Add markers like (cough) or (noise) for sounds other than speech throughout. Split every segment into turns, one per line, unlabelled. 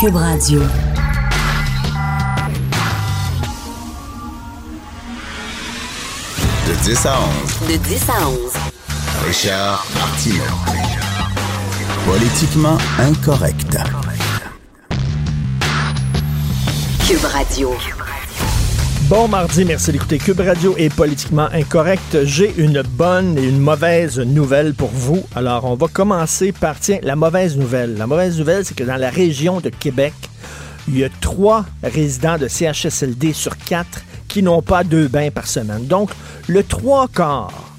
Cube Radio.
De 10 à 11.
De 10 à 11.
Richard Martineau. Politiquement incorrect.
Cube Radio.
Bon mardi, merci d'écouter Cube Radio est politiquement incorrect. J'ai une bonne et une mauvaise nouvelle pour vous. Alors, on va commencer par, tiens, la mauvaise nouvelle. La mauvaise nouvelle, c'est que dans la région de Québec, il y a trois résidents de CHSLD sur quatre qui n'ont pas deux bains par semaine. Donc, le trois quarts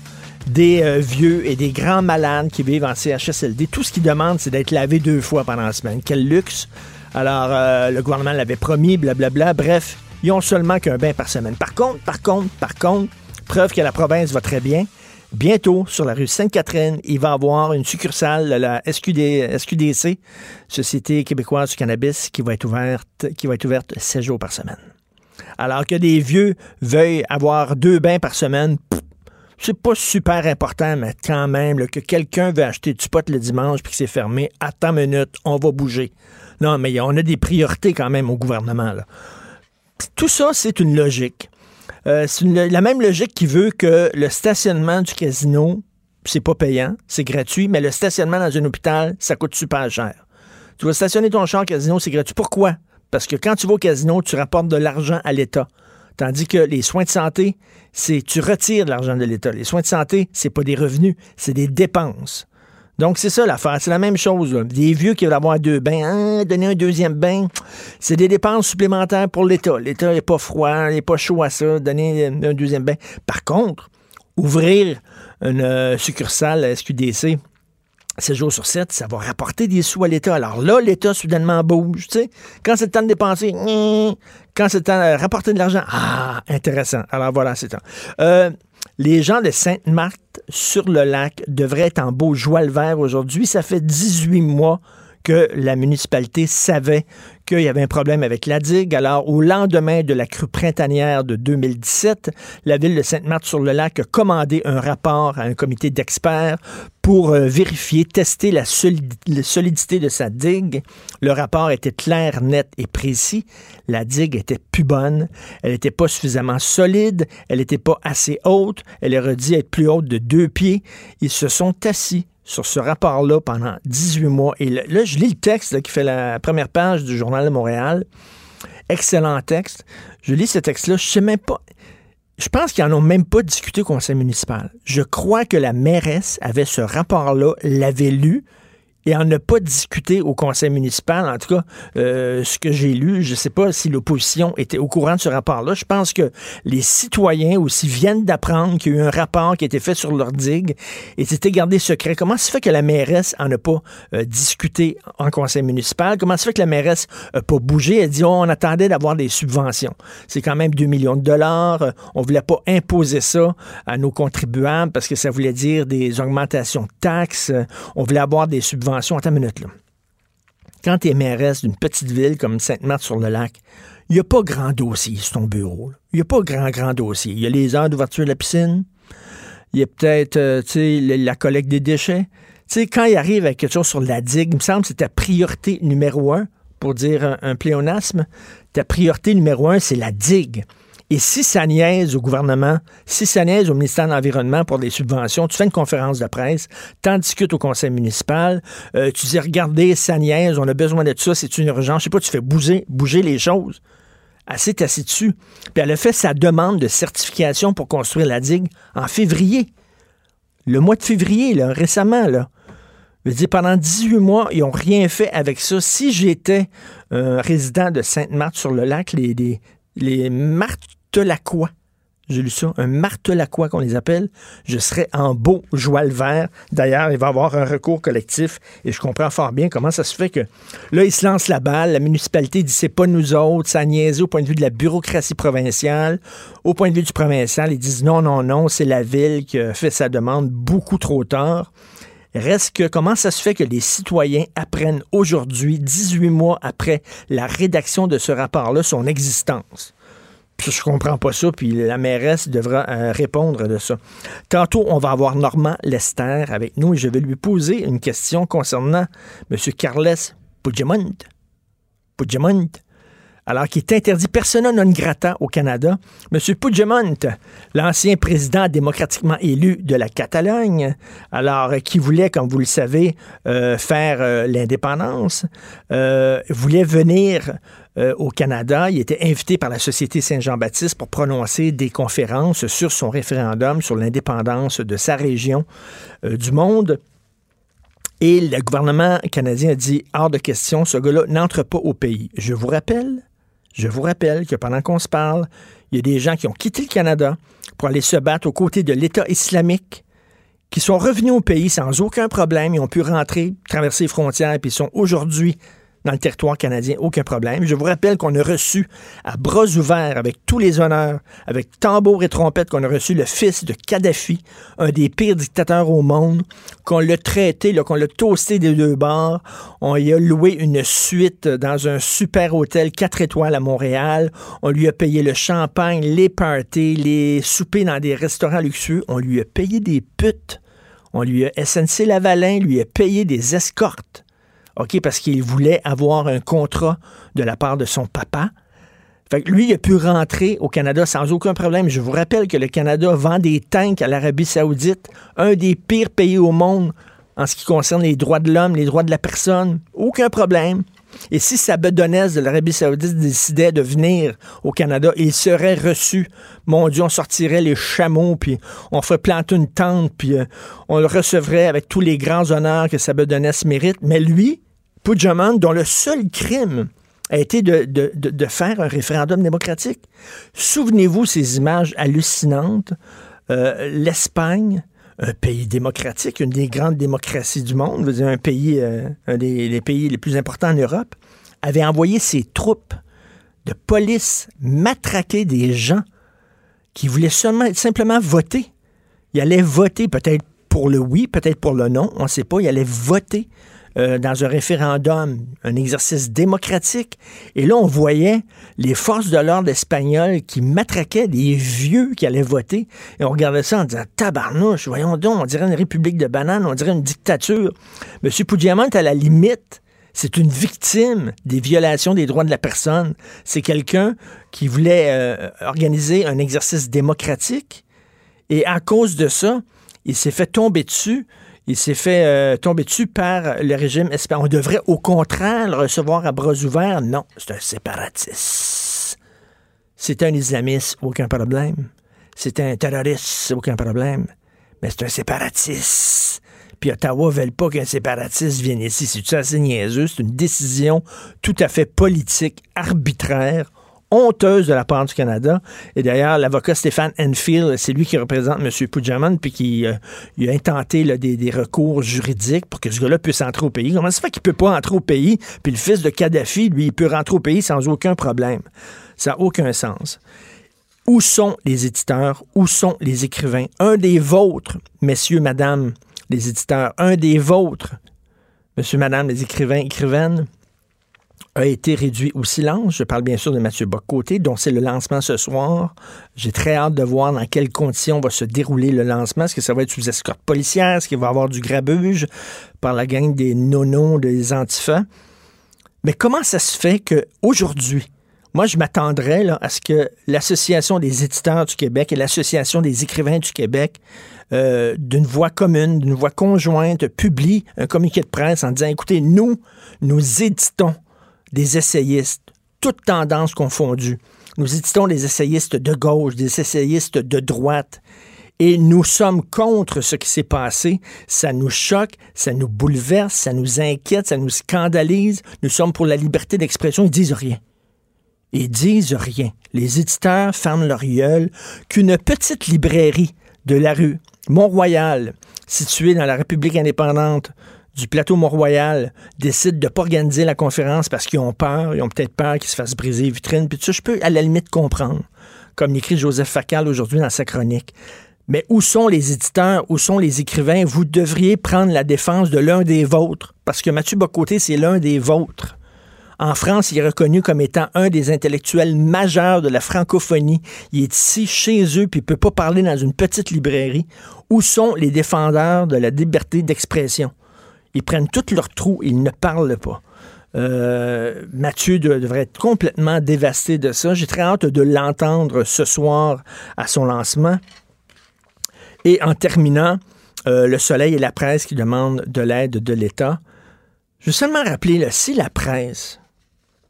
des euh, vieux et des grands malades qui vivent en CHSLD, tout ce qu'ils demandent, c'est d'être lavé deux fois pendant la semaine. Quel luxe! Alors, euh, le gouvernement l'avait promis, blablabla. Bref, ils ont seulement qu'un bain par semaine. Par contre, par contre, par contre, preuve que la province va très bien. Bientôt, sur la rue Sainte-Catherine, il va y avoir une succursale de la SQD, SQDC, Société québécoise du cannabis, qui va être ouverte, qui va être ouverte 7 jours par semaine. Alors que des vieux veuillent avoir deux bains par semaine, c'est pas super important, mais quand même, que quelqu'un veut acheter du pot le dimanche puis que c'est fermé, attends une minute, on va bouger. Non, mais on a des priorités quand même au gouvernement. Tout ça, c'est une logique. Euh, c'est la même logique qui veut que le stationnement du casino, c'est pas payant, c'est gratuit, mais le stationnement dans un hôpital, ça coûte super cher. Tu vas stationner ton char au casino, c'est gratuit. Pourquoi? Parce que quand tu vas au casino, tu rapportes de l'argent à l'État. Tandis que les soins de santé, c'est tu retires de l'argent de l'État. Les soins de santé, c'est pas des revenus, c'est des dépenses. Donc, c'est ça l'affaire. C'est la même chose. Des vieux qui veulent avoir deux bains, hein, donner un deuxième bain, c'est des dépenses supplémentaires pour l'État. L'État n'est pas froid, n'est pas chaud à ça, donner un deuxième bain. Par contre, ouvrir une euh, succursale à SQDC, 7 jours sur 7, ça va rapporter des sous à l'État. Alors là, l'État soudainement bouge. Tu sais, quand c'est le temps de dépenser, gning. quand c'est le temps de rapporter de l'argent, ah, intéressant. Alors voilà, c'est ça. Euh, les gens de Sainte-Marthe sur le lac devraient être en beau joie le vert aujourd'hui. Ça fait 18 mois que la municipalité savait qu'il y avait un problème avec la digue. Alors, au lendemain de la crue printanière de 2017, la ville de Sainte-Marthe-sur-le-Lac a commandé un rapport à un comité d'experts pour euh, vérifier, tester la, la solidité de sa digue. Le rapport était clair, net et précis. La digue était plus bonne. Elle n'était pas suffisamment solide. Elle n'était pas assez haute. Elle aurait dû être plus haute de deux pieds. Ils se sont assis sur ce rapport-là pendant 18 mois. Et là, là, je lis le texte qui fait la première page du Journal de Montréal. Excellent texte. Je lis ce texte-là. Je sais même pas. Je pense qu'ils n'en ont même pas discuté au conseil municipal. Je crois que la mairesse avait ce rapport-là, l'avait lu et en n'a pas discuté au conseil municipal. En tout cas, euh, ce que j'ai lu, je ne sais pas si l'opposition était au courant de ce rapport-là. Je pense que les citoyens aussi viennent d'apprendre qu'il y a eu un rapport qui a été fait sur leur digue et c'était gardé secret. Comment se fait que la mairesse en a pas euh, discuté en conseil municipal? Comment se fait que la mairesse n'a pas bougé? Elle dit, on attendait d'avoir des subventions. C'est quand même 2 millions de dollars. On voulait pas imposer ça à nos contribuables parce que ça voulait dire des augmentations de taxes. On voulait avoir des subventions. Attends une minute, là. Quand tu es mairesse d'une petite ville comme Sainte-Marthe-sur-le-Lac, il n'y a pas grand dossier sur ton bureau. Il n'y a pas grand, grand dossier. Il y a les heures d'ouverture de la piscine. Il y a peut-être, euh, la collecte des déchets. Quand il arrive avec quelque chose sur la digue, il me semble que c'est ta priorité numéro un, pour dire un, un pléonasme. Ta priorité numéro un, c'est la digue. Et si ça niaise au gouvernement, si ça niaise au ministère de l'Environnement pour des subventions, tu fais une conférence de presse, t'en discutes au conseil municipal, euh, tu dis, regardez, ça niaise, on a besoin de ça, c'est une urgence. Je sais pas, tu fais bouger, bouger les choses. Elle s'est assise dessus. Puis elle a fait sa demande de certification pour construire la digue en février. Le mois de février, là, récemment, là. Je veux dire, pendant 18 mois, ils n'ont rien fait avec ça. Si j'étais un résident de Sainte-Marthe-sur-le-Lac, les, les, les Martelaquois, j'ai lu ça, un Martelaquois qu'on les appelle, je serais en beau joie le vert. D'ailleurs, il va y avoir un recours collectif et je comprends fort bien comment ça se fait que là, ils se lancent la balle. La municipalité dit c'est pas nous autres, ça niaise au point de vue de la bureaucratie provinciale. Au point de vue du provincial, ils disent non, non, non, c'est la ville qui a fait sa demande beaucoup trop tard. Reste que comment ça se fait que les citoyens apprennent aujourd'hui, 18 mois après la rédaction de ce rapport-là, son existence? Je comprends pas ça, puis la mairesse devra euh, répondre de ça. Tantôt, on va avoir Normand Lester avec nous et je vais lui poser une question concernant M. Carles Puigdemont. Puigdemont, alors qu'il est interdit persona non grata au Canada. M. Puigdemont, l'ancien président démocratiquement élu de la Catalogne, alors qui voulait, comme vous le savez, euh, faire euh, l'indépendance, euh, voulait venir au Canada. Il était invité par la Société Saint-Jean-Baptiste pour prononcer des conférences sur son référendum sur l'indépendance de sa région du monde. Et le gouvernement canadien a dit hors de question, ce gars-là n'entre pas au pays. Je vous rappelle je vous rappelle que pendant qu'on se parle, il y a des gens qui ont quitté le Canada pour aller se battre aux côtés de l'État islamique, qui sont revenus au pays sans aucun problème. Ils ont pu rentrer, traverser les frontières, puis ils sont aujourd'hui dans le territoire canadien, aucun problème. Je vous rappelle qu'on a reçu à bras ouverts, avec tous les honneurs, avec tambour et trompette, qu'on a reçu le fils de Kadhafi, un des pires dictateurs au monde, qu'on l'a traité, qu'on l'a toasté des deux bords. On lui a loué une suite dans un super hôtel 4 étoiles à Montréal. On lui a payé le champagne, les parties, les soupers dans des restaurants luxueux. On lui a payé des putes. On lui a SNC Lavalin, lui a payé des escortes. Parce qu'il voulait avoir un contrat de la part de son papa. Fait lui, il a pu rentrer au Canada sans aucun problème. Je vous rappelle que le Canada vend des tanks à l'Arabie Saoudite, un des pires pays au monde en ce qui concerne les droits de l'homme, les droits de la personne. Aucun problème. Et si Sabedonès de l'Arabie Saoudite décidait de venir au Canada, il serait reçu. Mon Dieu, on sortirait les chameaux, puis on ferait planter une tente, puis euh, on le recevrait avec tous les grands honneurs que Sabedonès mérite. Mais lui, Puigdemont, dont le seul crime a été de, faire un référendum démocratique. Souvenez-vous ces images hallucinantes. Euh, L'Espagne, un pays démocratique, une des grandes démocraties du monde, euh, un des pays les plus importants en Europe, avait envoyé ses troupes de police matraquer des gens qui voulaient seulement, simplement voter. Ils allaient voter peut-être pour le oui, peut-être pour le non, on ne sait pas. Ils allaient voter euh, dans un référendum, un exercice démocratique. Et là, on voyait les forces de l'ordre espagnoles qui matraquaient des vieux qui allaient voter. Et on regardait ça en disant, tabarnouche, voyons donc, on dirait une république de bananes, on dirait une dictature. M. Puigdemont, à la limite, c'est une victime des violations des droits de la personne. C'est quelqu'un qui voulait euh, organiser un exercice démocratique. Et à cause de ça, il s'est fait tomber dessus il s'est fait euh, tomber dessus par le régime espagnol. On devrait au contraire le recevoir à bras ouverts. Non, c'est un séparatiste. C'est un islamiste, aucun problème. C'est un terroriste, aucun problème. Mais c'est un séparatiste. Puis Ottawa ne veut pas qu'un séparatiste vienne ici. C'est assez niaiseux? C'est une décision tout à fait politique, arbitraire honteuse de la part du Canada. Et d'ailleurs, l'avocat Stéphane Enfield, c'est lui qui représente M. Puigdemont, puis qui euh, a intenté des, recours juridiques pour que ce gars-là puisse entrer au pays. Comment ça fait qu'il peut pas entrer au pays, puis le fils de Kadhafi, lui, il peut rentrer au pays sans aucun problème? Ça n'a aucun sens. Où sont les éditeurs? Où sont les écrivains? Un des vôtres, messieurs, madame, les éditeurs, un des vôtres, monsieur, madame, les écrivains, écrivaines, a été réduit au silence. Je parle bien sûr de Mathieu Bocoté, dont c'est le lancement ce soir. J'ai très hâte de voir dans quelles conditions va se dérouler le lancement. Est-ce que ça va être sous escorte policière? Est-ce qu'il va y avoir du grabuge par la gang des nonos, des antifas? Mais comment ça se fait qu'aujourd'hui, moi, je m'attendrais à ce que l'Association des éditeurs du Québec et l'Association des écrivains du Québec, euh, d'une voix commune, d'une voix conjointe, publient un communiqué de presse en disant, écoutez, nous, nous éditons des essayistes, toutes tendances confondues. Nous éditons des essayistes de gauche, des essayistes de droite. Et nous sommes contre ce qui s'est passé. Ça nous choque, ça nous bouleverse, ça nous inquiète, ça nous scandalise. Nous sommes pour la liberté d'expression. Ils disent rien. Ils disent rien. Les éditeurs ferment leur gueule qu'une petite librairie de la rue Mont-Royal, située dans la République indépendante du plateau Mont-Royal décident de ne pas organiser la conférence parce qu'ils ont peur, ils ont peut-être peur qu'ils se fassent briser les vitrines, puis ça, je peux à la limite comprendre, comme l'écrit Joseph Facal aujourd'hui dans sa chronique. Mais où sont les éditeurs, où sont les écrivains? Vous devriez prendre la défense de l'un des vôtres, parce que Mathieu Bocoté, c'est l'un des vôtres. En France, il est reconnu comme étant un des intellectuels majeurs de la francophonie. Il est ici, chez eux, puis il ne peut pas parler dans une petite librairie. Où sont les défendeurs de la liberté d'expression? Ils prennent tous leurs trous, ils ne parlent pas. Euh, Mathieu devrait être complètement dévasté de ça. J'ai très hâte de l'entendre ce soir à son lancement. Et en terminant, euh, le Soleil et la presse qui demandent de l'aide de l'État. Je veux seulement rappeler, si la presse,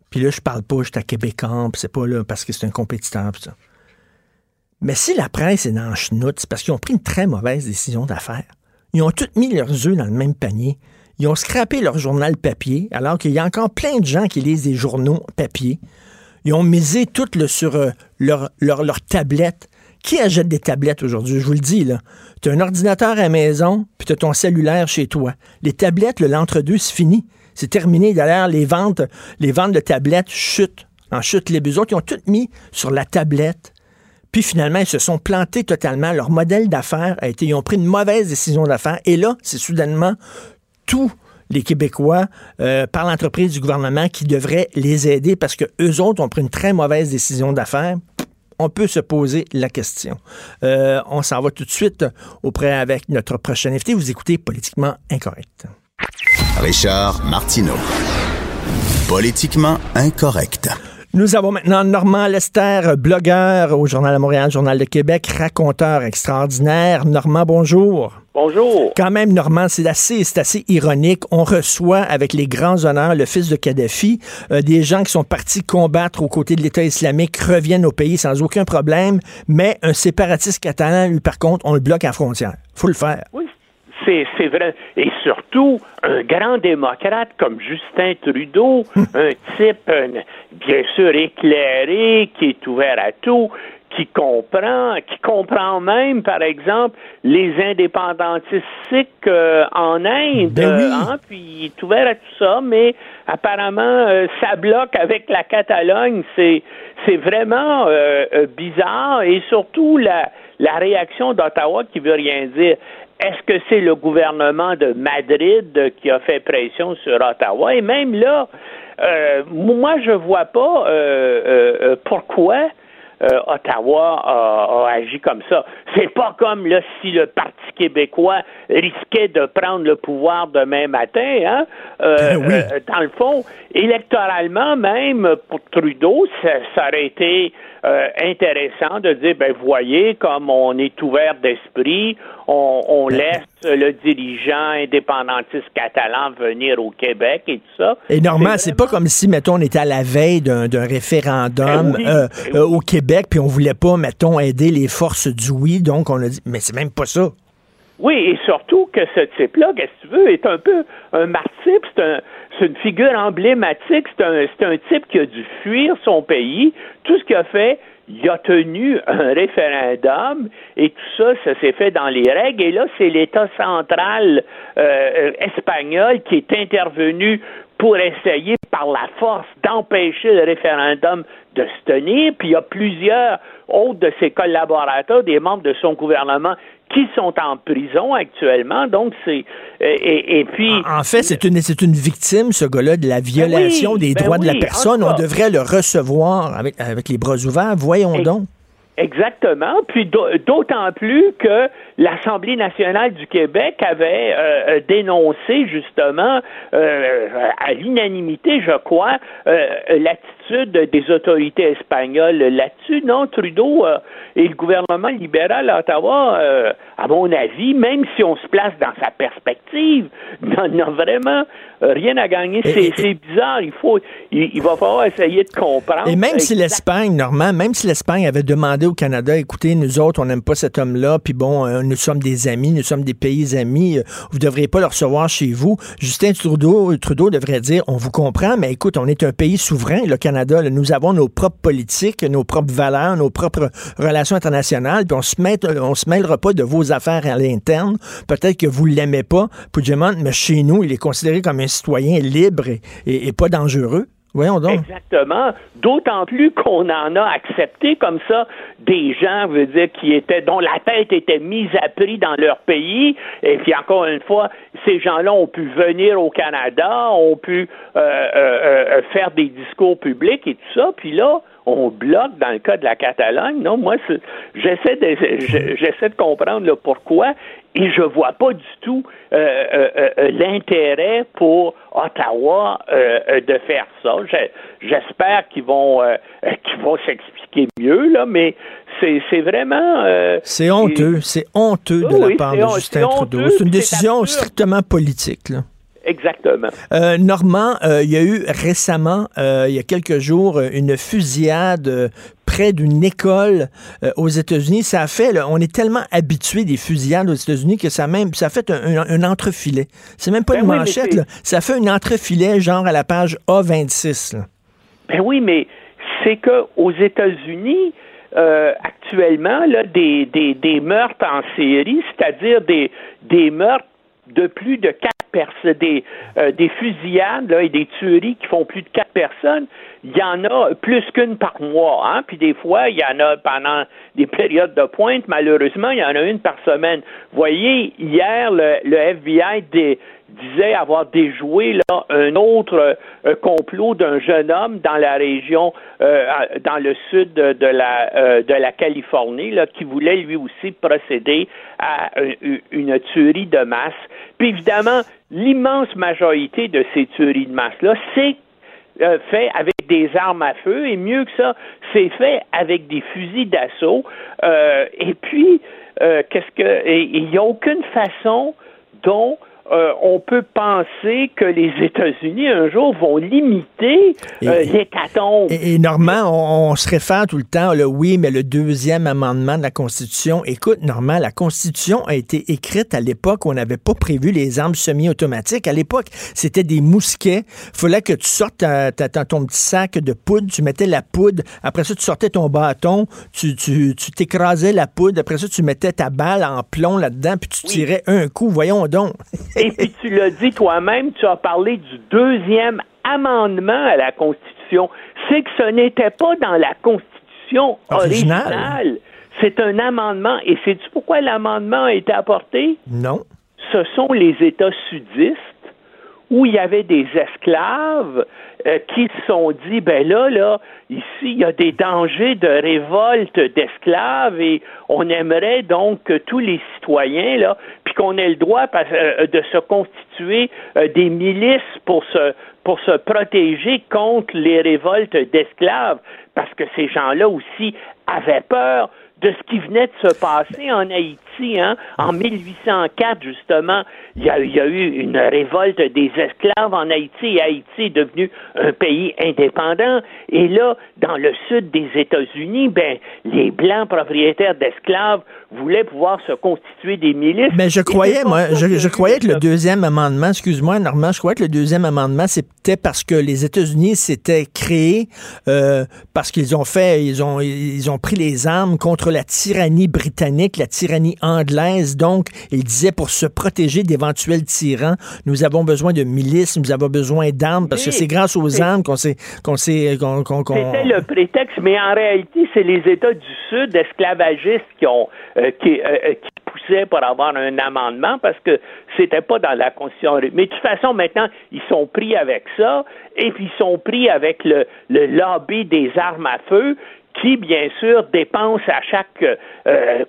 puis là, je parle pas, je suis à Québécois, c'est pas là parce que c'est un compétiteur. Mais si la presse est dans le c'est parce qu'ils ont pris une très mauvaise décision d'affaires. Ils ont tous mis leurs œufs dans le même panier. Ils ont scrappé leur journal papier, alors qu'il y a encore plein de gens qui lisent des journaux papier. Ils ont misé tout le, sur euh, leur tablette. Qui achète des tablettes aujourd'hui? Je vous le dis, là. Tu as un ordinateur à la maison, puis tu as ton cellulaire chez toi. Les tablettes, l'entre-deux, c'est fini. C'est terminé. D'ailleurs, les ventes, les ventes de tablettes chutent. En chute les autres, ils ont tout mis sur la tablette. Puis finalement, ils se sont plantés totalement. Leur modèle d'affaires a été, ils ont pris une mauvaise décision d'affaires. Et là, c'est soudainement tous les Québécois euh, par l'entreprise du gouvernement qui devrait les aider parce que eux autres ont pris une très mauvaise décision d'affaires on peut se poser la question. Euh, on s'en va tout de suite auprès avec notre prochain invité. Vous écoutez Politiquement Incorrect.
Richard Martineau. Politiquement Incorrect.
Nous avons maintenant Normand Lester, blogueur au Journal de Montréal, Journal de Québec, raconteur extraordinaire. Normand, bonjour.
Bonjour.
Quand même, Normand, c'est assez, c'est assez ironique. On reçoit avec les grands honneurs le fils de Kadhafi. Euh, des gens qui sont partis combattre aux côtés de l'État islamique reviennent au pays sans aucun problème. Mais un séparatiste catalan, lui, par contre, on le bloque à la frontière. faut le faire.
Oui, c'est vrai. Et surtout, un grand démocrate comme Justin Trudeau, un type bien sûr éclairé, qui est ouvert à tout, qui comprend, qui comprend même, par exemple, les indépendantistes euh, en Inde,
ben
hein, puis il est ouvert à tout ça, mais apparemment, euh, ça bloque avec la Catalogne. C'est c'est vraiment euh, bizarre et surtout la la réaction d'Ottawa qui veut rien dire. Est-ce que c'est le gouvernement de Madrid qui a fait pression sur Ottawa? Et même là, euh, moi, je vois pas euh, euh, pourquoi Ottawa a, agi comme ça. C'est pas comme là si le Parti québécois risquait de prendre le pouvoir demain matin. Hein? Ben dans le fond, électoralement même pour Trudeau, ça aurait été euh, intéressant de dire, ben voyez, comme on est ouvert d'esprit, on, ben, laisse le dirigeant indépendantiste catalan venir au Québec et tout ça.
Et normalement, c'est pas comme si, mettons, on était à la veille d'un référendum ben euh, ben euh, au Québec, puis on voulait pas, mettons, aider les forces du oui, donc on a dit, mais c'est même pas ça.
Oui, et surtout que ce type-là, qu'est-ce que tu veux, est un peu un martyr, c'est un, une figure emblématique, c'est un, un type qui a dû fuir son pays. Tout ce qu'il a fait, il a tenu un référendum et tout ça, ça s'est fait dans les règles. Et là, c'est l'État central euh, espagnol qui est intervenu pour essayer par la force d'empêcher le référendum de se tenir. Puis il y a plusieurs autres de ses collaborateurs, des membres de son gouvernement, qui sont en prison actuellement. Donc, c'est. Euh, et, puis.
En, fait, c'est une, c'est une victime, ce gars-là, de la ben violation des ben droits de la personne. On devrait le recevoir avec, avec les bras ouverts. Voyons donc.
Exactement. Puis d'autant plus que l'Assemblée nationale du Québec avait euh, euh, dénoncé justement à l'unanimité, je crois, l'attitude des autorités espagnoles là-dessus. Non, Trudeau et le gouvernement libéral à Ottawa, euh, à mon avis, même si on se place dans sa perspective, (laughs) n'a vraiment rien à gagner. C'est bizarre. Il faut, il, va falloir essayer de comprendre.
Et même si l'Espagne, Normand, même si l'Espagne avait demandé au Canada, écoutez, nous autres, on n'aime pas cet homme-là, puis bon, euh, nous sommes des amis, nous sommes des pays amis, euh, vous ne devriez pas le recevoir chez vous. Justin Trudeau, Trudeau devrait dire, on vous comprend, mais écoute, on est un pays souverain, le Canada, nous avons nos propres politiques, nos propres valeurs, nos propres relations internationale, puis on se met, se mêlera pas de vos affaires à l'interne. Peut-être que vous l'aimez pas, Puigdemont, mais chez nous, il est considéré comme un citoyen libre et, pas dangereux. Voyons donc.
Exactement. D'autant plus qu'on en a accepté comme ça des gens, veut dire, qui étaient, dont la tête était mise à prix dans leur pays. Et puis encore une fois, ces gens-là ont pu venir au Canada, ont pu euh, euh, euh, faire des discours publics et tout ça. Puis là, on bloque dans le cas de la Catalogne. Non, moi, j'essaie de, j'essaie de comprendre le pourquoi et je vois pas du tout euh, euh, euh, l'intérêt pour Ottawa de faire ça. J'espère qu'ils vont qu'ils vont s'expliquer mieux là, mais c'est vraiment.
c'est honteux, c'est honteux de la part de Justin Trudeau. C'est une décision strictement politique. Là.
Exactement.
Euh, Normand, euh, il y a eu récemment, euh, il y a quelques jours, une fusillade près d'une école aux États-Unis. Ça a fait, on est tellement habitué des fusillades aux États-Unis que ça même, ça a fait un, entrefilet. C'est même pas ben une manchette, là. ça fait un entrefilet genre à la page A26.
Ben oui, mais c'est que aux États-Unis, actuellement, là, des, des, des meurtres en série, c'est-à-dire des, des meurtres de plus de quatre personnes, des, euh, des fusillades et des tueries qui font plus de quatre personnes, il y en a plus qu'une par mois. Hein? Puis des fois, il y en a pendant des périodes de pointe, malheureusement, il y en a une par semaine. Vous voyez, hier, le, le FBI des, disait avoir déjoué là, un autre euh, complot d'un jeune homme dans la région, euh, dans le sud de, la, euh, de la Californie, là, qui voulait lui aussi procéder à une tuerie de masse. Puis évidemment, l'immense majorité de ces tueries de masse-là, c'est fait avec des armes à feu et mieux que ça, c'est fait avec des fusils d'assaut. et puis, qu'est-ce que il n'y a aucune façon dont euh, on peut penser que les États-Unis un jour vont limiter euh, l'hécatombe.
Et, et, Normand, on, se réfère tout le temps, le oui, mais le deuxième amendement de la Constitution. Écoute, Normand, la Constitution a été écrite à l'époque où on n'avait pas prévu les armes semi-automatiques. À l'époque, c'était des mousquets. Il fallait que tu sortes ton petit sac de poudre, tu mettais la poudre. Après ça, tu sortais ton bâton, tu, tu, t'écrasais la poudre. Après ça, tu mettais ta balle en plomb là-dedans, puis tu tirais un coup. Voyons donc. (laughs)
Et puis tu l'as dit toi-même, tu as parlé du deuxième amendement à la Constitution. C'est que ce n'était pas dans la Constitution originale. C'est un amendement. Et sais-tu pourquoi l'amendement a été apporté?
Non.
Ce sont les États sudistes où il y avait des esclaves euh, qui se sont dit, ben là, là, ici, il y a des dangers de révolte d'esclaves et on aimerait donc que tous les citoyens, là, puis qu'on ait le droit euh, de se constituer euh, des milices pour se, pour se protéger contre les révoltes d'esclaves, parce que ces gens-là aussi avaient peur de ce qui venait de se passer en Haïti. Hein? En 1804, justement, il y, a, il y, a, eu une révolte des esclaves en Haïti et Haïti est devenu un pays indépendant. Et là, dans le sud des États-Unis, ben, les Blancs propriétaires d'esclaves voulaient pouvoir se constituer des milices.
Mais je croyais, moi, je, je, croyais que le deuxième amendement, excuse-moi, Normand, je croyais que le deuxième amendement, c'était parce que les États-Unis s'étaient créés euh, parce qu'ils ont fait, ils ont, ils ont pris les armes contre la tyrannie britannique, la tyrannie anglaise. Donc, ils disaient pour se protéger d'éventuels tyrans, nous avons besoin de milices, nous avons besoin d'armes parce que c'est grâce aux armes qu'on s'est, qu'on s'est, qu'on,
C'était le prétexte, mais en réalité, c'est les États du Sud esclavagistes qui ont euh, qui, euh, euh, qui poussaient pour avoir un amendement parce que c'était pas dans la Constitution. Mais de toute façon, maintenant, ils sont pris avec ça et puis ils sont pris avec le, le lobby des armes à feu qui, bien sûr, dépense à chaque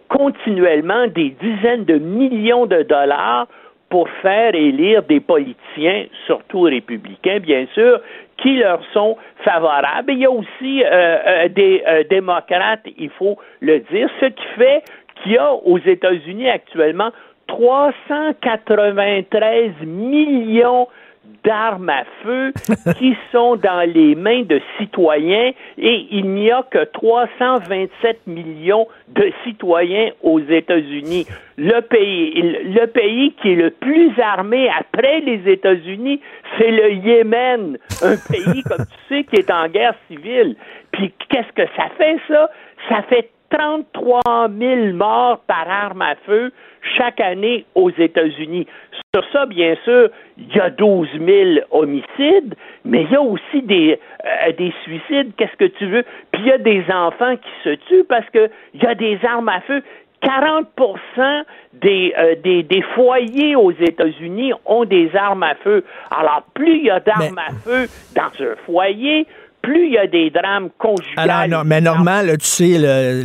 continuellement des dizaines de millions de dollars pour faire élire des politiciens, surtout républicains, bien sûr, qui leur sont favorables. il y a aussi des démocrates, il faut le dire, ce qui fait qu'il y a aux États-Unis actuellement 393 millions d'armes à feu (laughs) qui sont dans les mains de citoyens et il n'y a que 327 millions de citoyens aux États-Unis. Le pays, le pays qui est le plus armé après les États-Unis, c'est le Yémen, un pays, comme tu sais, qui est en guerre civile. Puis qu'est-ce que ça fait, ça? Ça fait 33 000 morts par arme à feu chaque année aux États-Unis. Sur ça, bien sûr, il y a 12 000 homicides, mais il y a aussi des, euh, des suicides, qu'est-ce que tu veux? Puis il y a des enfants qui se tuent parce qu'il y a des armes à feu. 40 des, euh, des, des, foyers aux États-Unis ont des armes à feu. Alors, plus il y a d'armes à feu dans un foyer, plus il y a des drames conjugaux.
Alors, non, mais normal, tu sais,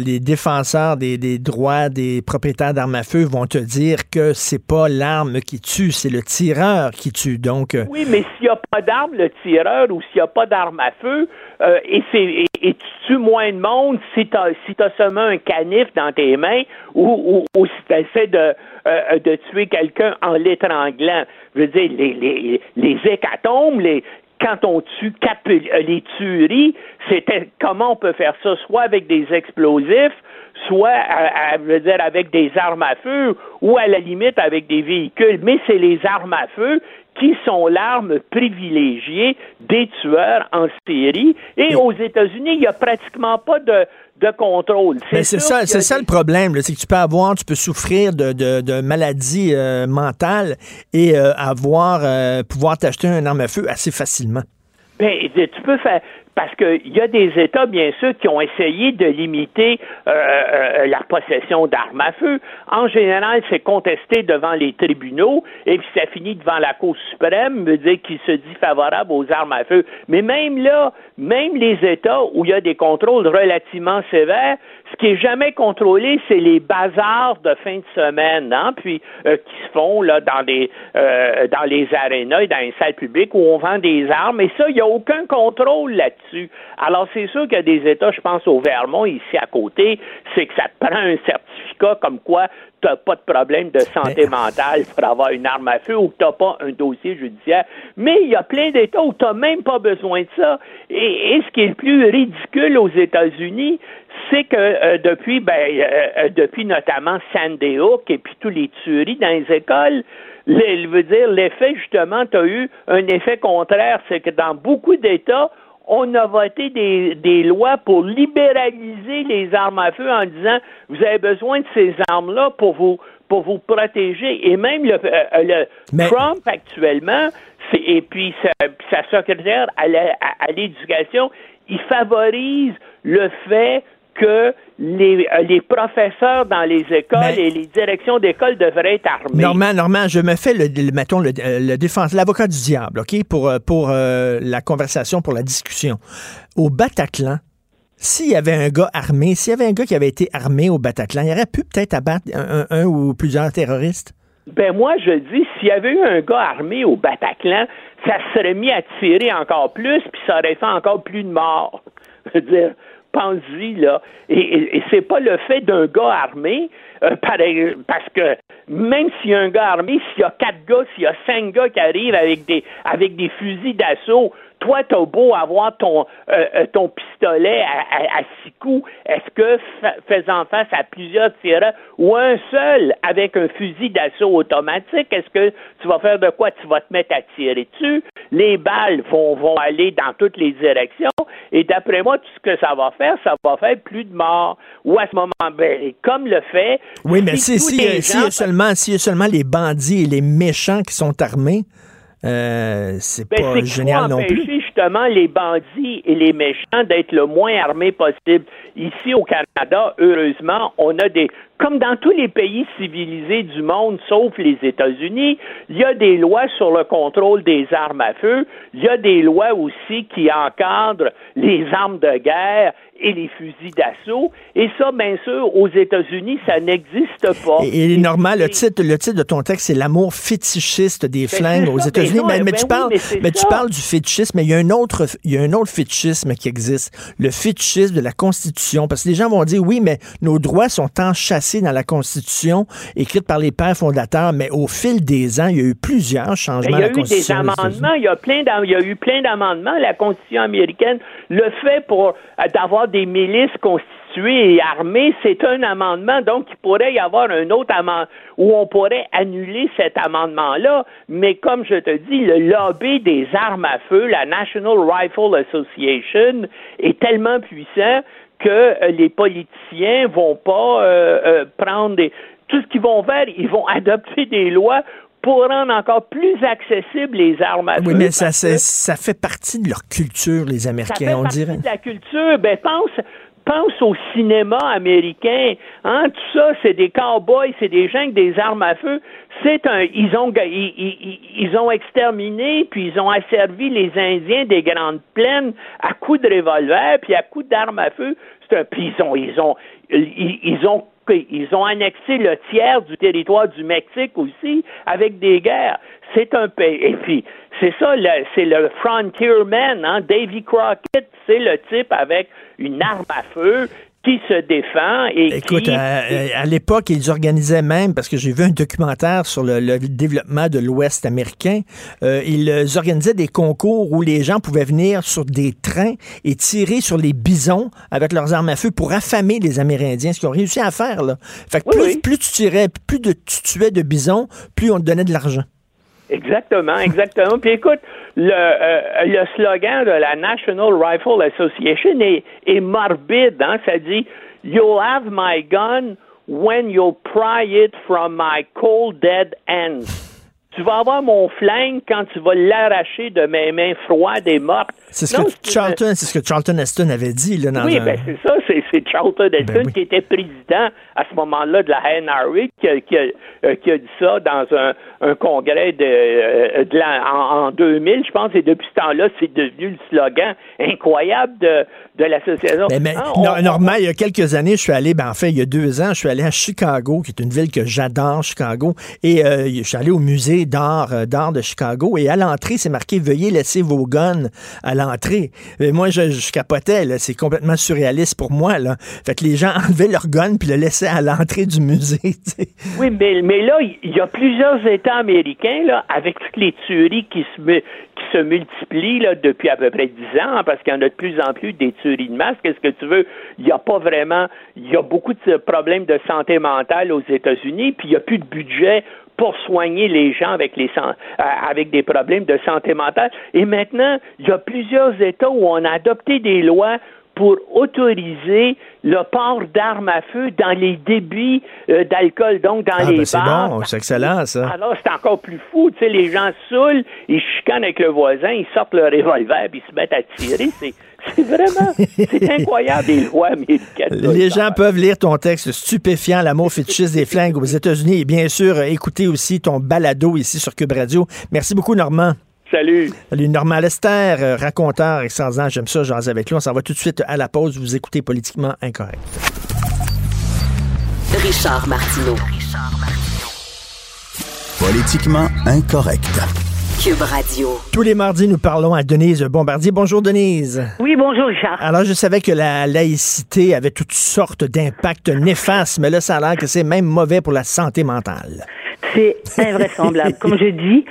les défenseurs des, des, droits des propriétaires d'armes à feu vont te dire que c'est pas l'arme qui tue, c'est le tireur qui tue. Donc, euh,
oui, mais s'il n'y a pas d'arme, le tireur, ou s'il n'y a pas d'arme à feu, euh, et, et, et, tu tues moins de monde si tu as, si as seulement un canif dans tes mains ou, ou, si tu essaies de, euh, de tuer quelqu'un en l'étranglant. Je veux dire, les, les, les hécatombes, les, quand on tue euh, les tueries, c'était comment on peut faire ça, soit avec des explosifs, soit à, veux dire, avec des armes à feu ou à la limite avec des véhicules. Mais c'est les armes à feu qui sont l'arme privilégiée des tueurs en série. Et aux États-Unis, il n'y a pratiquement pas de, de contrôle.
Mais c'est ça, c'est ça le problème, c'est que tu peux avoir, tu peux souffrir de, de, maladies euh, mentales et euh, avoir euh, pouvoir t'acheter un arme à feu assez facilement.
Ben, tu peux faire parce qu'il y a des États, bien sûr, qui ont essayé de limiter euh, euh, la possession d'armes à feu. En général, c'est contesté devant les tribunaux et puis ça finit devant la Cour suprême, veut dire qu'il se dit favorable aux armes à feu. Mais même là, même les États où il y a des contrôles relativement sévères, ce qui est jamais contrôlé, c'est les bazars de fin de semaine, hein, puis euh, qui se font là dans des dans les arénas et dans les salles publiques où on vend des armes. Et ça, il n'y a aucun contrôle là-dessus. Alors, c'est sûr qu'il y a des États, je pense au Vermont, ici à côté, c'est que ça te prend un certificat comme quoi tu n'as pas de problème de santé mentale pour avoir une arme à feu ou que tu n'as pas un dossier judiciaire. Mais il y a plein d'États où tu n'as même pas besoin de ça. Et, ce qui est le plus ridicule aux États-Unis, c'est que euh, depuis, ben, euh, euh, depuis notamment Sandy Hook et puis tous les tueries dans les écoles, je veux dire, l'effet, justement, tu as eu un effet contraire, c'est que dans beaucoup d'États, on a voté des, des, lois pour libéraliser les armes à feu en disant vous avez besoin de ces armes-là pour vous pour vous protéger. Et même le, euh, Trump actuellement, et puis sa, secrétaire à l'éducation, il favorise le fait que les, euh, les professeurs dans les écoles et les directions d'école devraient être armés.
Normand, Normand, je me fais, le, mettons, le, le défense, l'avocat du diable, OK, pour, euh, pour euh, la conversation, pour la discussion. Au Bataclan, s'il y avait un gars armé, s'il y avait un gars qui avait été armé au Bataclan, il aurait pu peut-être abattre un, un, ou plusieurs terroristes?
Ben moi, je dis, s'il y avait eu un gars armé au Bataclan, ça serait mis à tirer encore plus, puis ça aurait fait encore plus de morts. (laughs) Je veux dire, pense-y, là. Et, et, c'est pas le fait d'un gars armé, euh, parce que même s'il y a un gars armé, s'il y a quatre gars, s'il y a cinq gars qui arrivent avec des, avec des fusils d'assaut, toi, t'as beau avoir ton, euh, euh, ton pistolet à, six coups, est-ce que faisant face à plusieurs tireurs ou un seul avec un fusil d'assaut automatique, est-ce que tu vas faire de quoi? Tu vas te mettre à tirer dessus. Les balles vont, vont aller dans toutes les directions. Et d'après moi, tout ce que ça va faire, ça va faire plus de morts. Ou à ce moment, ben, comme le fait.
Oui, mais si, si, si, a seulement, si seulement les bandits et les méchants qui sont armés, euh, c'est ben, pas génial non plus.
justement les bandits et les méchants d'être le moins armés possible. Ici au Canada, heureusement, on a des comme dans tous les pays civilisés du monde, sauf les États-Unis, il y a des lois sur le contrôle des armes à feu. Il y a des lois aussi qui encadrent les armes de guerre et les fusils d'assaut. Et ça, bien sûr, aux États-Unis, ça n'existe pas.
Et, normal, le titre, le titre de ton texte, c'est l'amour fétichiste des ben, flingues aux États-Unis. Mais, ben tu parles, mais, tu parles du fétichisme, mais il y a un autre, il y a un autre fétichisme qui existe. Le fétichisme de la Constitution. Parce que les gens vont dire, oui, mais nos droits sont dans la Constitution, écrite par les pères fondateurs, mais au fil des ans, il y a eu plusieurs changements.
Il y a eu des amendements, il y a plein il y a eu plein d'amendements. La Constitution américaine le fait pour euh, d'avoir des milices constituées et armées, c'est un amendement, donc il pourrait y avoir un autre amendement où on pourrait annuler cet amendement-là, mais comme je te dis, le lobby des armes à feu, la National Rifle Association, est tellement puissant que euh, les politiciens vont pas euh, prendre des tout ce qu'ils vont faire, ils vont (laughs) adopter des lois pour rendre encore plus accessibles les armes à feu.
Oui, mais ça, ça fait partie de leur culture, les Américains,
ça fait
on
partie
dirait.
De la culture, ben pense, pense au cinéma américain, hein, tout ça, c'est des cowboys, c'est des gens avec des armes à feu. C'est un, ils ont, ils, ils, ont exterminé puis ils ont asservi les Indiens des Grandes Plaines à coups de revolver puis à coups d'armes à feu. C'est un, puis ils ont, ils ont, ils ont ils ont annexé le tiers du territoire du Mexique aussi avec des guerres. C'est un pays. Et puis, c'est ça, c'est le frontierman, hein? Davy Crockett, c'est le type avec une arme à feu qui se défend et
Écoute, à, l'époque, ils organisaient même, parce que j'ai vu un documentaire sur le, développement de l'Ouest américain, euh, ils organisaient des concours où les gens pouvaient venir sur des trains et tirer sur les bisons avec leurs armes à feu pour affamer les Amérindiens, ce qu'ils ont réussi à faire. Là. Fait que plus, plus tu tirais, plus de, tu tuais de bisons, plus on te donnait de l'argent.
Exactement, exactement. Puis écoute, le, euh, le slogan de la National Rifle Association est, est morbide. Hein? Ça dit You'll have my gun when you'll pry it from my cold dead hands tu vas avoir mon flingue quand tu vas l'arracher de mes mains froides et mortes.
C'est ce, que Charlton, c'est ce que Charlton Heston avait dit. Là, dans
oui, ben c'est ça, c'est, Charlton ben Heston qui était président à ce moment-là de la NRA qui a, qui, euh, qui a, dit ça dans un, un congrès de, euh, de en, en, 2000, je pense, et depuis ce temps-là, c'est devenu le slogan incroyable de, de l'association.
Mais ah, il y a quelques années, je suis allé, ben, en fait, il y a deux ans, je suis allé à Chicago, qui est une ville que j'adore, Chicago, et euh, je suis allé au musée d'art, euh, d'art de Chicago, et à l'entrée, c'est marqué Veuillez laisser vos guns à l'entrée. Moi, je, capotais, c'est complètement surréaliste pour moi, là. Fait que les gens (laughs) enlevaient leurs guns puis le laissaient à l'entrée du musée.
Oui, mais, mais là, il y a plusieurs États américains, avec toutes les tueries qui se, qui se multiplient depuis à peu près dix ans, parce qu'il y en a de plus en plus des tueries de masse. Qu'est-ce que tu veux? Il n'y a pas vraiment, il y a beaucoup de problèmes de santé mentale aux États-Unis, puis il n'y a plus de budget pour soigner les gens avec, les, euh, avec des problèmes de santé mentale. Et maintenant, il y a plusieurs États où on a adopté des lois pour autoriser le port d'armes à feu dans les débits euh, d'alcool, donc dans ah, les ben
c'est
Bon,
c'est excellent, ça.
Alors, c'est encore plus fou. Tu sais, les gens saoulent, ils chicanent avec le voisin, ils sortent le revolver, puis ils se mettent à tirer. C'est, c'est vraiment, c'est (laughs) incroyable, les lois américaines.
Les gens peuvent lire ton texte stupéfiant, l'amour fétichiste des flingues aux États-Unis, et bien sûr, écouter aussi ton balado ici sur Cube Radio. Merci beaucoup, Normand.
Salut.
Salut, Normand Lester, euh, raconteur extraordinaire. J'aime ça, j'en avec lui. On s'en va tout de suite à la pause. Vous écoutez Politiquement Incorrect.
Richard Martineau.
Politiquement Incorrect.
Cube Radio.
Tous les mardis, nous parlons à Denise Bombardier. Bonjour, Denise.
Oui, bonjour, Richard.
Alors, je savais que la laïcité avait toutes sortes d'impacts néfastes, mais là, ça a l'air que c'est même mauvais pour la santé mentale.
C'est invraisemblable. (laughs) Comme je dis,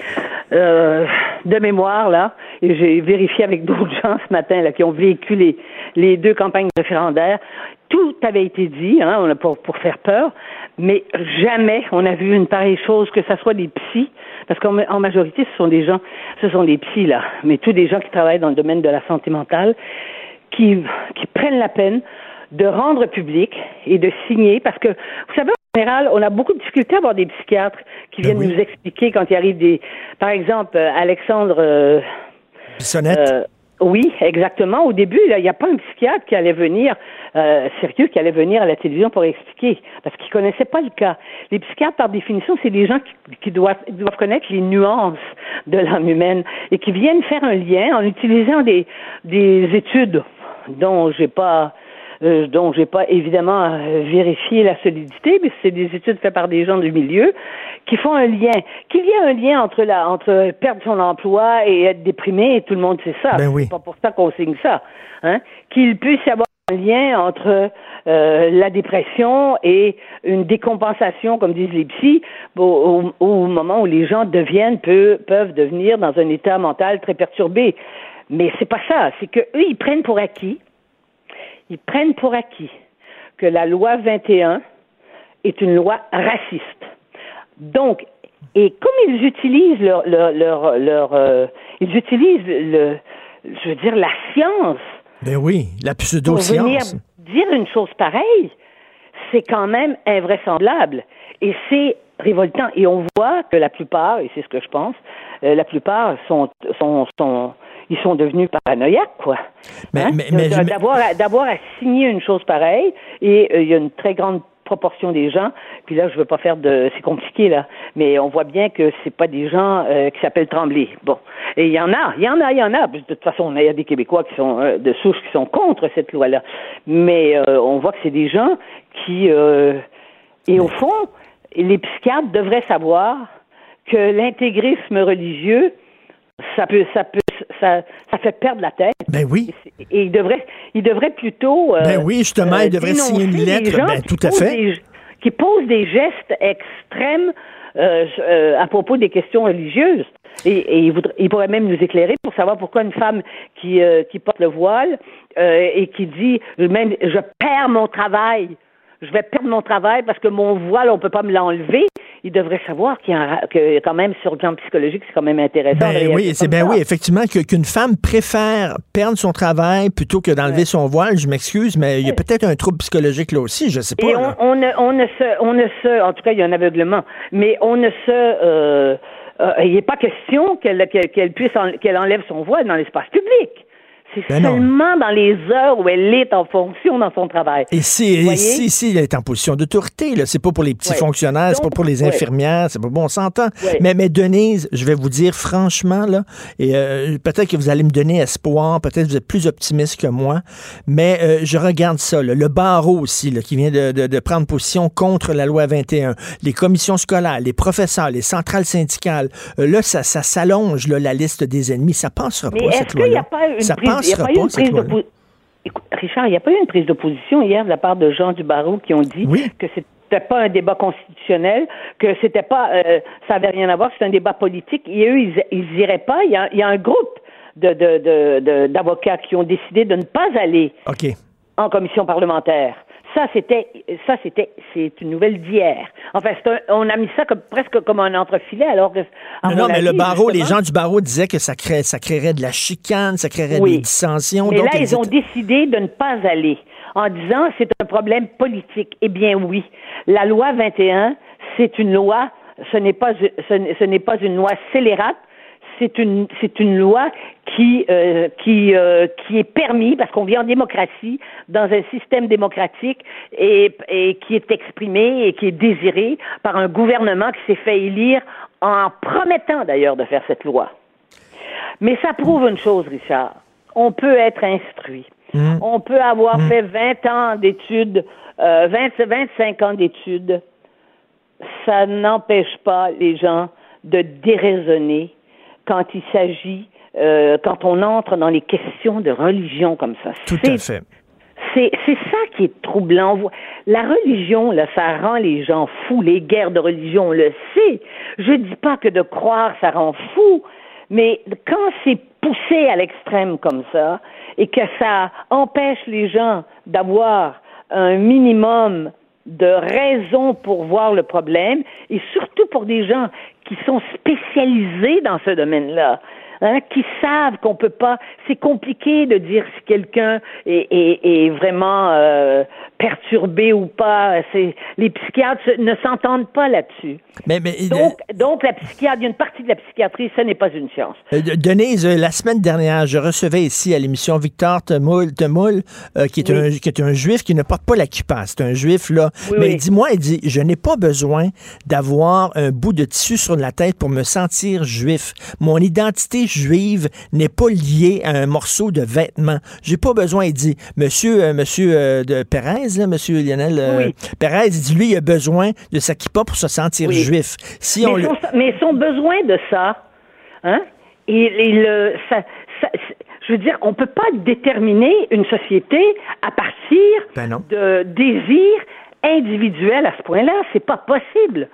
euh, de mémoire, là, et j'ai vérifié avec (laughs) d'autres gens ce matin là, qui ont vécu les, deux campagnes référendaires, tout avait été dit, hein, pour, pour faire peur, mais jamais on a vu une pareille chose, que ce soit des psys, parce qu'en majorité, ce sont des gens, ce sont des psys, là, mais tous des gens qui travaillent dans le domaine de la santé mentale, qui, qui prennent la peine de rendre public et de signer, parce que, vous savez, général, on a beaucoup de difficultés à avoir des psychiatres qui ben viennent nous expliquer quand il arrive des... Par exemple, euh, Alexandre... Euh,
euh,
oui, exactement. Au début, il n'y a pas un psychiatre qui allait venir, euh, sérieux, qui allait venir à la télévision pour expliquer, parce qu'il ne connaissait pas le cas. Les psychiatres, par définition, c'est des gens qui, doivent, doivent, connaître les nuances de l'âme humaine et qui viennent faire un lien en utilisant des, des études dont j'ai pas euh, dont j'ai pas évidemment euh, vérifié la solidité, mais c'est des études faites par des gens du milieu qui font un lien. Qu'il y ait un lien entre la entre perdre son emploi et être déprimé, tout le monde sait ça.
Ben oui.
C'est pas pour ça qu'on signe ça. Hein? Qu'il puisse y avoir un lien entre euh, la dépression et une décompensation, comme disent les psys, au, au, moment où les gens deviennent peu, peuvent devenir dans un état mental très perturbé. Mais c'est pas ça. C'est que eux, ils prennent pour acquis ils prennent pour acquis que la loi 21 est une loi raciste. Donc, et comme ils utilisent leur, leur, leur, leur euh, ils utilisent le, je veux dire, la science.
Ben oui, la pseudo-science. Pour venir
dire une chose pareille, c'est quand même invraisemblable. Et c'est révoltant. Et on voit que la plupart, et c'est ce que je pense, euh, la plupart sont, sont, sont ils sont devenus paranoïaques, quoi. Hein?
mais, mais- mais-
D'avoir à- d'avoir à signer une chose pareille, et euh, il y a une très grande proportion des gens, puis là, je veux pas faire de... C'est compliqué, là, mais on voit bien que c'est pas des gens euh, qui s'appellent Tremblay. Bon. Et il y en a, il y en a, il y en a. De toute façon, il y a des Québécois qui sont euh, de souche qui sont contre cette loi-là. Mais euh, on voit que c'est des gens qui... euh, et au fond, les psychiatres devraient savoir que l'intégrisme religieux, ça peut, ça peut, ça, ça fait perdre la tête.
ben oui.
Et il devrait, il devrait plutôt. euh,
Ben oui, justement, il devrait signer une lettre. Ben, tout à fait.
des- qui posent des gestes extrêmes euh, euh, à propos des questions religieuses. Et, et il, voudrait- il pourrait même nous éclairer pour savoir pourquoi une femme qui, qui porte le voile et qui dit même je perds mon travail, je vais perdre mon travail parce que mon voile, on peut pas me l'enlever. Il devrait savoir qu'il y a que quand même sur le plan psychologique, c'est quand même intéressant.
Ben oui, c'est ben
ça.
oui, effectivement, qu'une femme préfère perdre son travail plutôt que d'enlever son voile. Je m'excuse, mais il y a peut-être un trouble psychologique là aussi, je sais pas.
Et on, on, ne, on ne se, on ne se, en tout cas, il y a un aveuglement, mais on ne se, euh, euh, il n'est pas question qu'elle puisse, en- qu'elle enlève son voile dans l'espace public. C'est
Ben non.
seulement dans les heures où elle est en fonction dans son travail.
Et si, et si, si elle est en position d'autorité, là, c'est pas pour les petits
Ouais.
fonctionnaires, c'est pas pour les
ouais.
infirmières, c'est pas bon, on s'entend.
Ouais.
Mais, mais Denise, je vais vous dire franchement, là, et euh, peut-être que vous allez me donner espoir, peut-être que vous êtes plus optimiste que moi, mais euh, je regarde ça, là, le barreau aussi, là, qui vient de, de- de prendre position contre la loi 21, les commissions scolaires, les professeurs, les centrales syndicales, euh, là, ça, ça s'allonge, là, la liste des ennemis, ça passera
Mais
pas, cette loi-là.
a pas une
Ça
prise, il pas eu prise de Écoute, Richard, il n'y a pas eu une prise d'opposition hier de la part de Jean Dubarreau qui ont dit
Oui.
que c'était pas un débat constitutionnel, que c'était pas, euh, ça avait rien à voir, c'est un débat politique. Et eux, ils, ils iraient pas. Il y a, il y a un groupe de, de, de, de- d'avocats qui ont décidé de ne pas aller en commission parlementaire. Ça, c'était, ça, c'était, c'est une nouvelle d'hier. Enfin, un- on a mis ça comme, presque comme un entrefilet, alors que.
Non, mais le barreau, les gens du barreau disaient que ça, crée, ça créerait de la chicane, ça créerait
Oui.
des dissensions.
Mais
donc
là,
ils
ont décidé de ne pas aller en disant c'est un problème politique. Eh bien oui, la loi 21, c'est une loi, ce n'est pas, ce n'est- ce n'est pas une loi scélérate, c'est une, c'est une loi qui, euh, qui, euh, qui est permis parce qu'on vit en démocratie, dans un système démocratique et, et qui est exprimé et qui est désiré par un gouvernement qui s'est fait élire en promettant d'ailleurs de faire cette loi. Mais ça prouve une chose, Richard. On peut être instruit. On peut avoir fait 20 ans d'études, euh, 20, 25 ans d'études. Ça n'empêche pas les gens de déraisonner quand il s'agit, euh, quand on entre dans les questions de religion comme ça.
Tout à fait.
c'est, c'est ça qui est troublant. La religion, là, ça rend les gens fous. Les guerres de religion, on le sait. Je dis pas que de croire, ça rend fou. Mais quand c'est poussé à l'extrême comme ça, et que ça empêche les gens d'avoir un minimum de raison pour voir le problème, et surtout pour des gens qui sont spécialisés dans ce domaine-là, hein, qui savent qu'on peut pas. C'est compliqué de dire si quelqu'un est, est- est vraiment euh, perturbé ou pas. C'est les psychiatres ne s'entendent pas là-dessus.
Mais, mais,
Donc, donc la psychiatre, il y a une partie de la psychiatrie, ce n'est pas une science.
euh, euh, Denise, euh, la semaine dernière, je recevais ici à l'émission Victor Temoul, Temoul, euh, qui, est
Oui.
un, qui est un juif qui ne porte pas la kippa. C'est un juif, là.
Oui,
mais
oui.
dis-moi, il dit, je n'ai pas besoin d'avoir un bout de tissu sur la tête pour me sentir juif. Mon identité juive n'est pas liée à un morceau de vêtement. J'ai pas besoin, il dit, monsieur, euh, monsieur euh, de Perez, là, monsieur Lionel euh,
Oui.
Perez, il dit, lui, il a besoin de sa kippa pour se sentir
Oui.
juif. Si on
mais,
le...
son, mais son besoin de ça, hein, il, il, euh, ça, je veux dire, on peut pas déterminer une société à partir
Ben
de désirs individuels à ce point-là. C'est pas possible.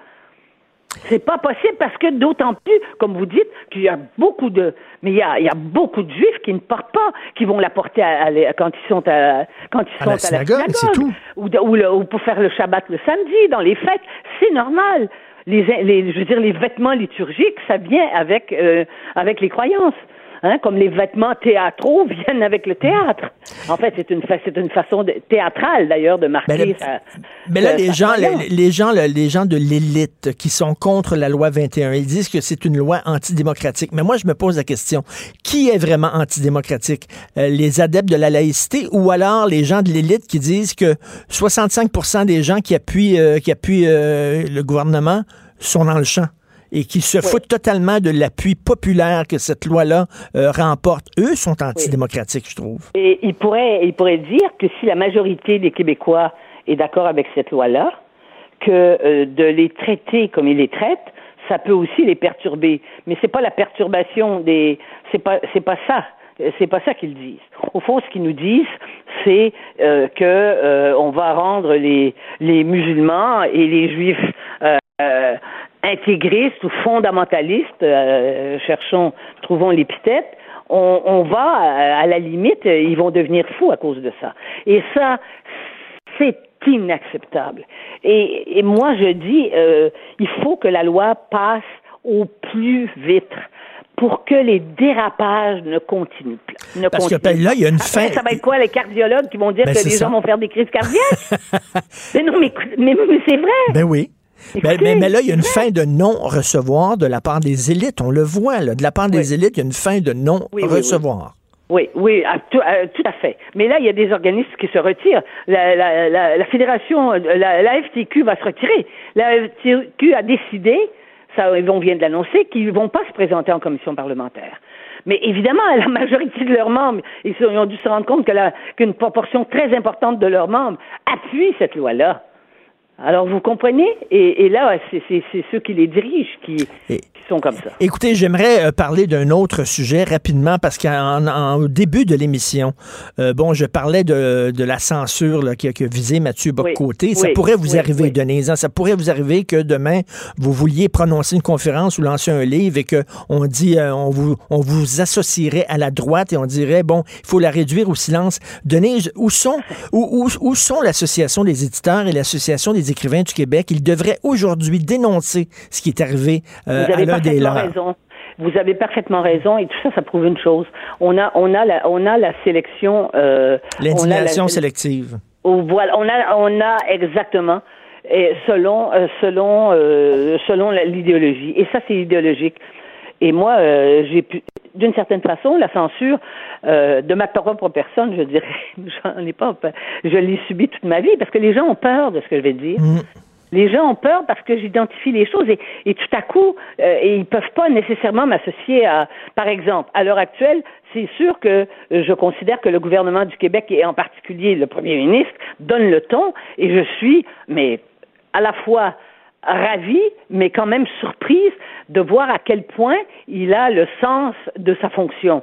C'est pas possible parce que d'autant plus, comme vous dites, qu'il y a beaucoup de, mais il y a, il y a beaucoup de juifs qui ne portent pas, qui vont la porter à, à- quand ils sont à, quand ils
À
sont
la
à
synagogue,
la synagogue,
tout.
ou, de- ou le- ou pour faire le Shabbat le samedi dans les fêtes, c'est normal. Les, les, je veux dire, les vêtements liturgiques, ça vient avec euh, avec les croyances. Hein, comme les vêtements théâtraux (laughs) viennent avec le théâtre. En fait, c'est une, c'est une façon de, théâtrale d'ailleurs de marquer.
Ben,
sa,
là,
sa-
les gens, les, les gens, les gens de l'élite qui sont contre la loi 21, ils disent que c'est une loi antidémocratique. Mais moi, je me pose la question qui est vraiment antidémocratique? Euh, Les adeptes de la laïcité ou alors les gens de l'élite qui disent que 65% des gens qui appuient, euh, qui appuient euh, le gouvernement sont dans le champ? Et qui se foutent totalement de l'appui populaire que cette loi-là euh, remporte. Eux sont antidémocratiques, je trouve.
Et il pourrait, il pourrait dire que si la majorité des Québécois est d'accord avec cette loi-là, que euh, de les traiter comme ils les traitent, ça peut aussi les perturber. Mais c'est pas la perturbation des, c'est pas, c'est pas ça. C'est pas ça qu'ils disent. Au fond, ce qu'ils nous disent, c'est euh, que euh, on va rendre les les musulmans et les juifs euh, euh, intégristes ou fondamentalistes, euh, cherchons, trouvons l'épithète, on, on va, à, à la limite, euh, ils vont devenir fous à cause de ça. Et ça, c'est inacceptable. Et, et moi, je dis, euh, il faut que la loi passe au plus vite pour que les dérapages ne continuent plus. Ne
Parce que
continuent
ben, là, il y a une
Après,
fin.
ça va être quoi, les cardiologues qui vont dire
Ben,
que les
ça.
gens vont faire des crises cardiaques? (laughs) mais non, mais, mais c'est vrai.
Ben oui. Mais, mais là, il y a une fin de non-recevoir de la part des élites. On le voit, là. De la part des élites, il y a une fin de
Oui, oui,
non-recevoir.
Oui, oui, à tout, à- tout à fait. Mais là, il y a des organismes qui se retirent. La, la, la, la fédération, la, FTQ va se retirer. La FTQ a décidé, ça, on vient de l'annoncer, qu'ils ne vont pas se présenter en commission parlementaire. Mais évidemment, (laughs) la majorité de leurs membres, ils, ont dû se rendre compte qu'une proportion très importante de leurs membres appuie cette loi-là. Alors, vous comprenez? Et, et là, c'est ceux qui les dirigent qui,
Et-
qui sont comme ça.
Écoutez, j'aimerais euh, parler d'un autre sujet rapidement parce qu'en en- au début de l'émission, euh, bon, je parlais de, de la censure là, qui, a, qui a visé Mathieu Boccoté. ça
oui,
pourrait vous
oui,
arriver, hein, ça pourrait vous arriver que demain, vous vouliez prononcer une conférence ou lancer un livre et que on dit, euh, on, vous, on vous associerait à la droite et on dirait, bon, il faut la réduire au silence. Denise, où sont, où, où, où sont l'Association des éditeurs et l'Association des écrivains du Québec? Ils devraient aujourd'hui dénoncer ce qui est arrivé euh,
Vous
à
avez
l'un des
parfaitement
leurs.
raison. Vous avez parfaitement raison et tout ça, ça prouve une chose. On a, on a la, on a la sélection. Euh,
L'indignation sélective.
Oh, Voilà, on a, on a exactement et selon, euh, selon, euh, selon l'idéologie. Et ça, c'est idéologique. Et moi, euh, j'ai pu, d'une certaine façon, la censure euh, de ma propre personne, je dirais, (laughs) j'en ai pas, peur. je l'ai subi toute ma vie parce que les gens ont peur de ce que je vais dire.
Mm.
Les gens ont peur parce que j'identifie les choses et, et tout à coup, euh, et ils peuvent pas nécessairement m'associer à, par exemple, à l'heure actuelle, c'est sûr que euh, je considère que le gouvernement du Québec et en particulier le premier ministre donne le ton et je suis, mais à la fois ravie, mais quand même surprise de voir à quel point il a le sens de sa fonction.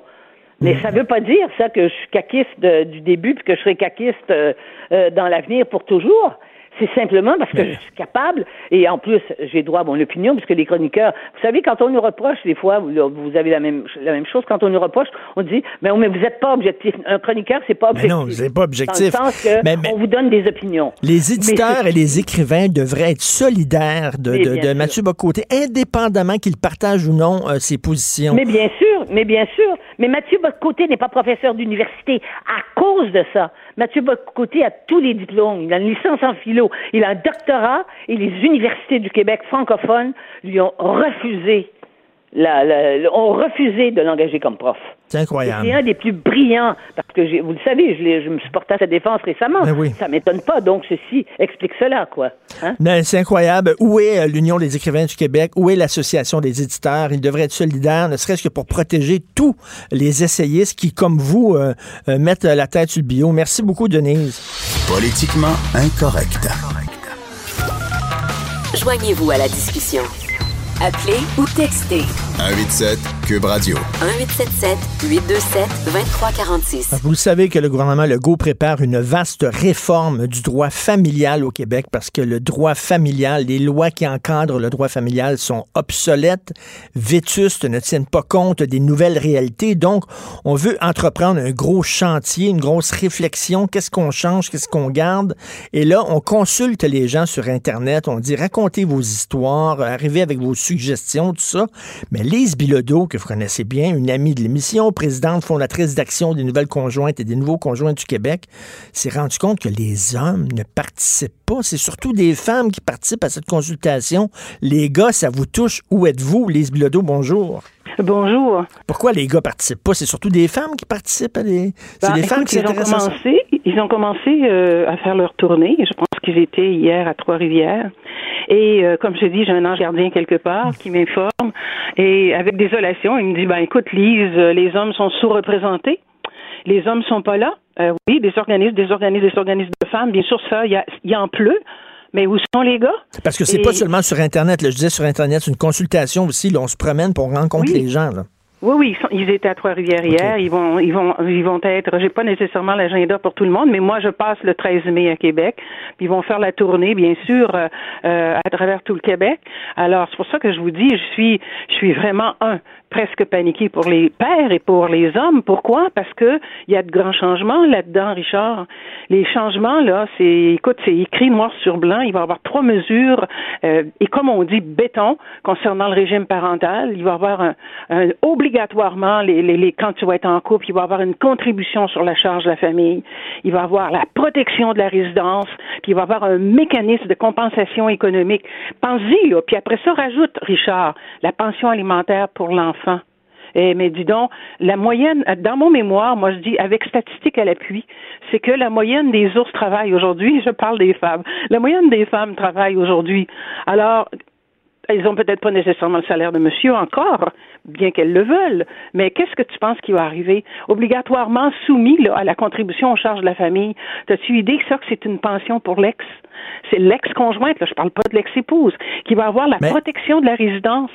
Mais ça ne veut pas dire ça que je suis caquiste de- du début puis que je serai caquiste euh, euh, dans l'avenir pour toujours. C'est simplement parce que je suis capable, et en plus, j'ai droit à mon opinion, puisque les chroniqueurs, vous savez, quand on nous reproche, des fois, vous, avez la même, la même chose, quand on nous reproche, on dit, mais, mais vous n'êtes pas objectif. Un chroniqueur, c'est pas
Mais
objectif.
non, vous n'êtes pas objectif.
Dans le sens que
Mais- mais-
on vous donne des opinions.
Les éditeurs et les écrivains devraient être solidaires de, de. Mathieu Bocoté, indépendamment qu'il partage ou non euh, ses positions.
Mais bien sûr, mais bien sûr. Mais Mathieu Bocoté n'est pas professeur d'université à cause de ça. Mathieu Bocoté a tous les diplômes. Il a une licence en philo. Il a un doctorat et les universités du Québec francophones lui ont refusé la, la- ont refusé de l'engager comme prof.
C'est incroyable.
C'est un des plus brillants, parce que vous le savez, je, me suis porté à sa défense récemment.
Ben oui.
Ça m'étonne pas, donc ceci explique cela, quoi. Hein?
Non, C'est incroyable. Où est euh, l'Union des écrivains du Québec? Où est l'Association des éditeurs? Ils devraient être solidaires, ne serait-ce que pour protéger tous les essayistes qui, comme vous, euh, euh, mettent la tête sur le bio. Merci beaucoup, Denise.
Politiquement incorrect.
Joignez-vous à la discussion. Appelez ou textez
187 Cube Radio.
1877 827 2346.
Vous le savez que le gouvernement Legault prépare une vaste réforme du droit familial au Québec parce que le droit familial, les lois qui encadrent le droit familial sont obsolètes, vétustes, ne tiennent pas compte des nouvelles réalités. Donc, on veut entreprendre un gros chantier, une grosse réflexion. Qu'est-ce qu'on change? Qu'est-ce qu'on garde? Et là, on consulte les gens sur Internet. On dit racontez vos histoires, arrivez avec vos suggestions, tout ça. Mais Lise Bilodeau, que vous connaissez bien, une amie de l'émission, présidente fondatrice d'Action des nouvelles conjointes et des nouveaux conjoints du Québec, s'est rendue compte que les hommes ne participent pas. C'est surtout des femmes qui participent à cette consultation. Les gars, ça vous touche. Où êtes-vous? Lise Bilodeau, bonjour.
Bonjour.
Pourquoi les gars participent pas? C'est surtout des femmes qui participent à des. C'est
Ben,
des femmes
écoute,
qui
ils ont commencé, ils ont commencé euh, à faire leur tournée. Je pense qu'ils étaient hier à Trois-Rivières. Et euh, comme je dis, j'ai un ange gardien quelque part qui m'informe. Et avec désolation, il me dit ben écoute, Lise, euh, les hommes sont sous-représentés. Les hommes sont pas là. Euh, oui, des organismes, des organismes, des organismes de femmes. Bien sûr, ça, il y, a- y en pleut. Mais où sont les gars?
Parce que c'est
Et-
pas seulement sur Internet. là. je disais sur Internet, c'est une consultation aussi. là, on se promène pour rencontrer
Oui.
les gens. Là.
Oui, oui, ils, sont- ils étaient à Trois-Rivières hier. Ils vont, ils vont, ils vont être. J'ai pas nécessairement l'agenda pour tout le monde, mais moi, je passe le 13 mai à Québec. Puis ils vont faire la tournée, bien sûr, euh, euh, à travers tout le Québec. Alors, c'est pour ça que je vous dis, je suis, je suis vraiment un presque paniqué pour les pères et pour les hommes. Pourquoi? Parce que il y a de grands changements là-dedans, Richard. Les changements là, c'est, écoute, c'est écrit noir sur blanc. Il va y avoir trois mesures euh, et comme on dit béton concernant le régime parental. Il va y avoir un, un- obligatoirement les, les, les- quand tu vas être en couple, il va y avoir une contribution sur la charge de la famille. Il va y avoir la protection de la résidence. Puis il va y avoir un mécanisme de compensation économique. Pense-y là. Puis après ça, rajoute Richard la pension alimentaire pour l'enfant. Eh, mais dis donc, la moyenne, dans mon mémoire, moi je dis, avec statistiques à l'appui, c'est que la moyenne des ours travaillent aujourd'hui, (laughs) je parle des femmes, la moyenne des femmes travaillent aujourd'hui. Alors, elles ont peut-être pas nécessairement le salaire de monsieur encore, bien qu'elles le veulent. Mais qu'est-ce que tu penses qui va arriver? Obligatoirement soumis là, à la contribution aux charges de la famille. As-tu idée que ça, que c'est une pension pour l'ex? C'est l'ex-conjointe, là, je parle pas de l'ex-épouse, qui va avoir la
Mais-
protection de la résidence.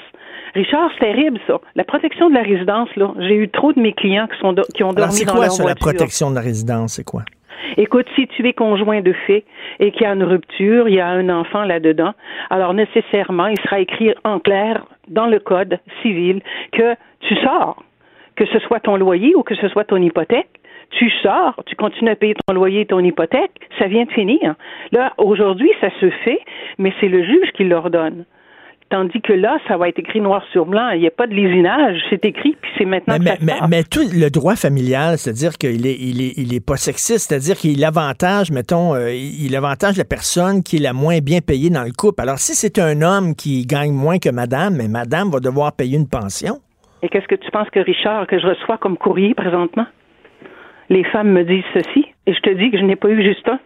Richard, c'est terrible, ça. La protection de la résidence, là, j'ai eu trop de mes clients qui, sont do- qui ont
Alors,
dormi
c'est
dans
quoi
leur
sur la
voiture.
protection de la résidence? C'est quoi?
Écoute, si tu es conjoint de fait et qu'il y a une rupture, il y a un enfant là-dedans, alors nécessairement, il sera écrit en clair dans le code civil que tu sors, que ce soit ton loyer ou que ce soit ton hypothèque. Tu sors, tu continues à payer ton loyer et ton hypothèque, ça vient de finir. Là, aujourd'hui, ça se fait, mais c'est le juge qui l'ordonne. Tandis que là, ça va être écrit noir sur blanc. Il n'y a pas de lésinage. C'est écrit, puis c'est maintenant
Mais,
que
mais,
ça se
mais,
passe.
mais tout le droit familial, c'est-à-dire qu'il est, il est, il est pas sexiste, c'est-à-dire qu'il avantage, mettons, euh, il avantage la personne qui est la moins bien payée dans le couple. Alors, si c'est un homme qui gagne moins que madame, mais madame va devoir payer une pension.
Et qu'est-ce que tu penses que Richard, que je reçois comme courrier présentement? Les femmes me disent ceci, et je te dis que je n'ai pas eu juste un.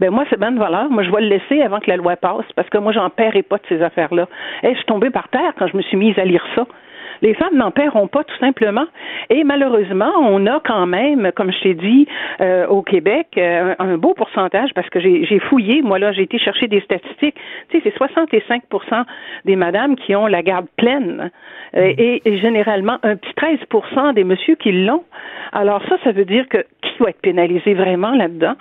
Ben moi, c'est bien de valeur. Moi, je vais le laisser avant que la loi passe, parce que moi, j'en paierai pas de ces affaires-là. Et je suis tombée par terre quand je me suis mise à lire ça. Les femmes n'en paieront pas, tout simplement. Et malheureusement, on a quand même, comme je t'ai dit, euh, au Québec, euh, un beau pourcentage, parce que j'ai j'ai fouillé, moi là, j'ai été chercher des statistiques. Tu sais, c'est 65% des madames qui ont la garde pleine. Euh, et, et généralement, un petit 13% des messieurs qui l'ont. Alors ça, ça veut dire que qui doit être pénalisé vraiment là-dedans?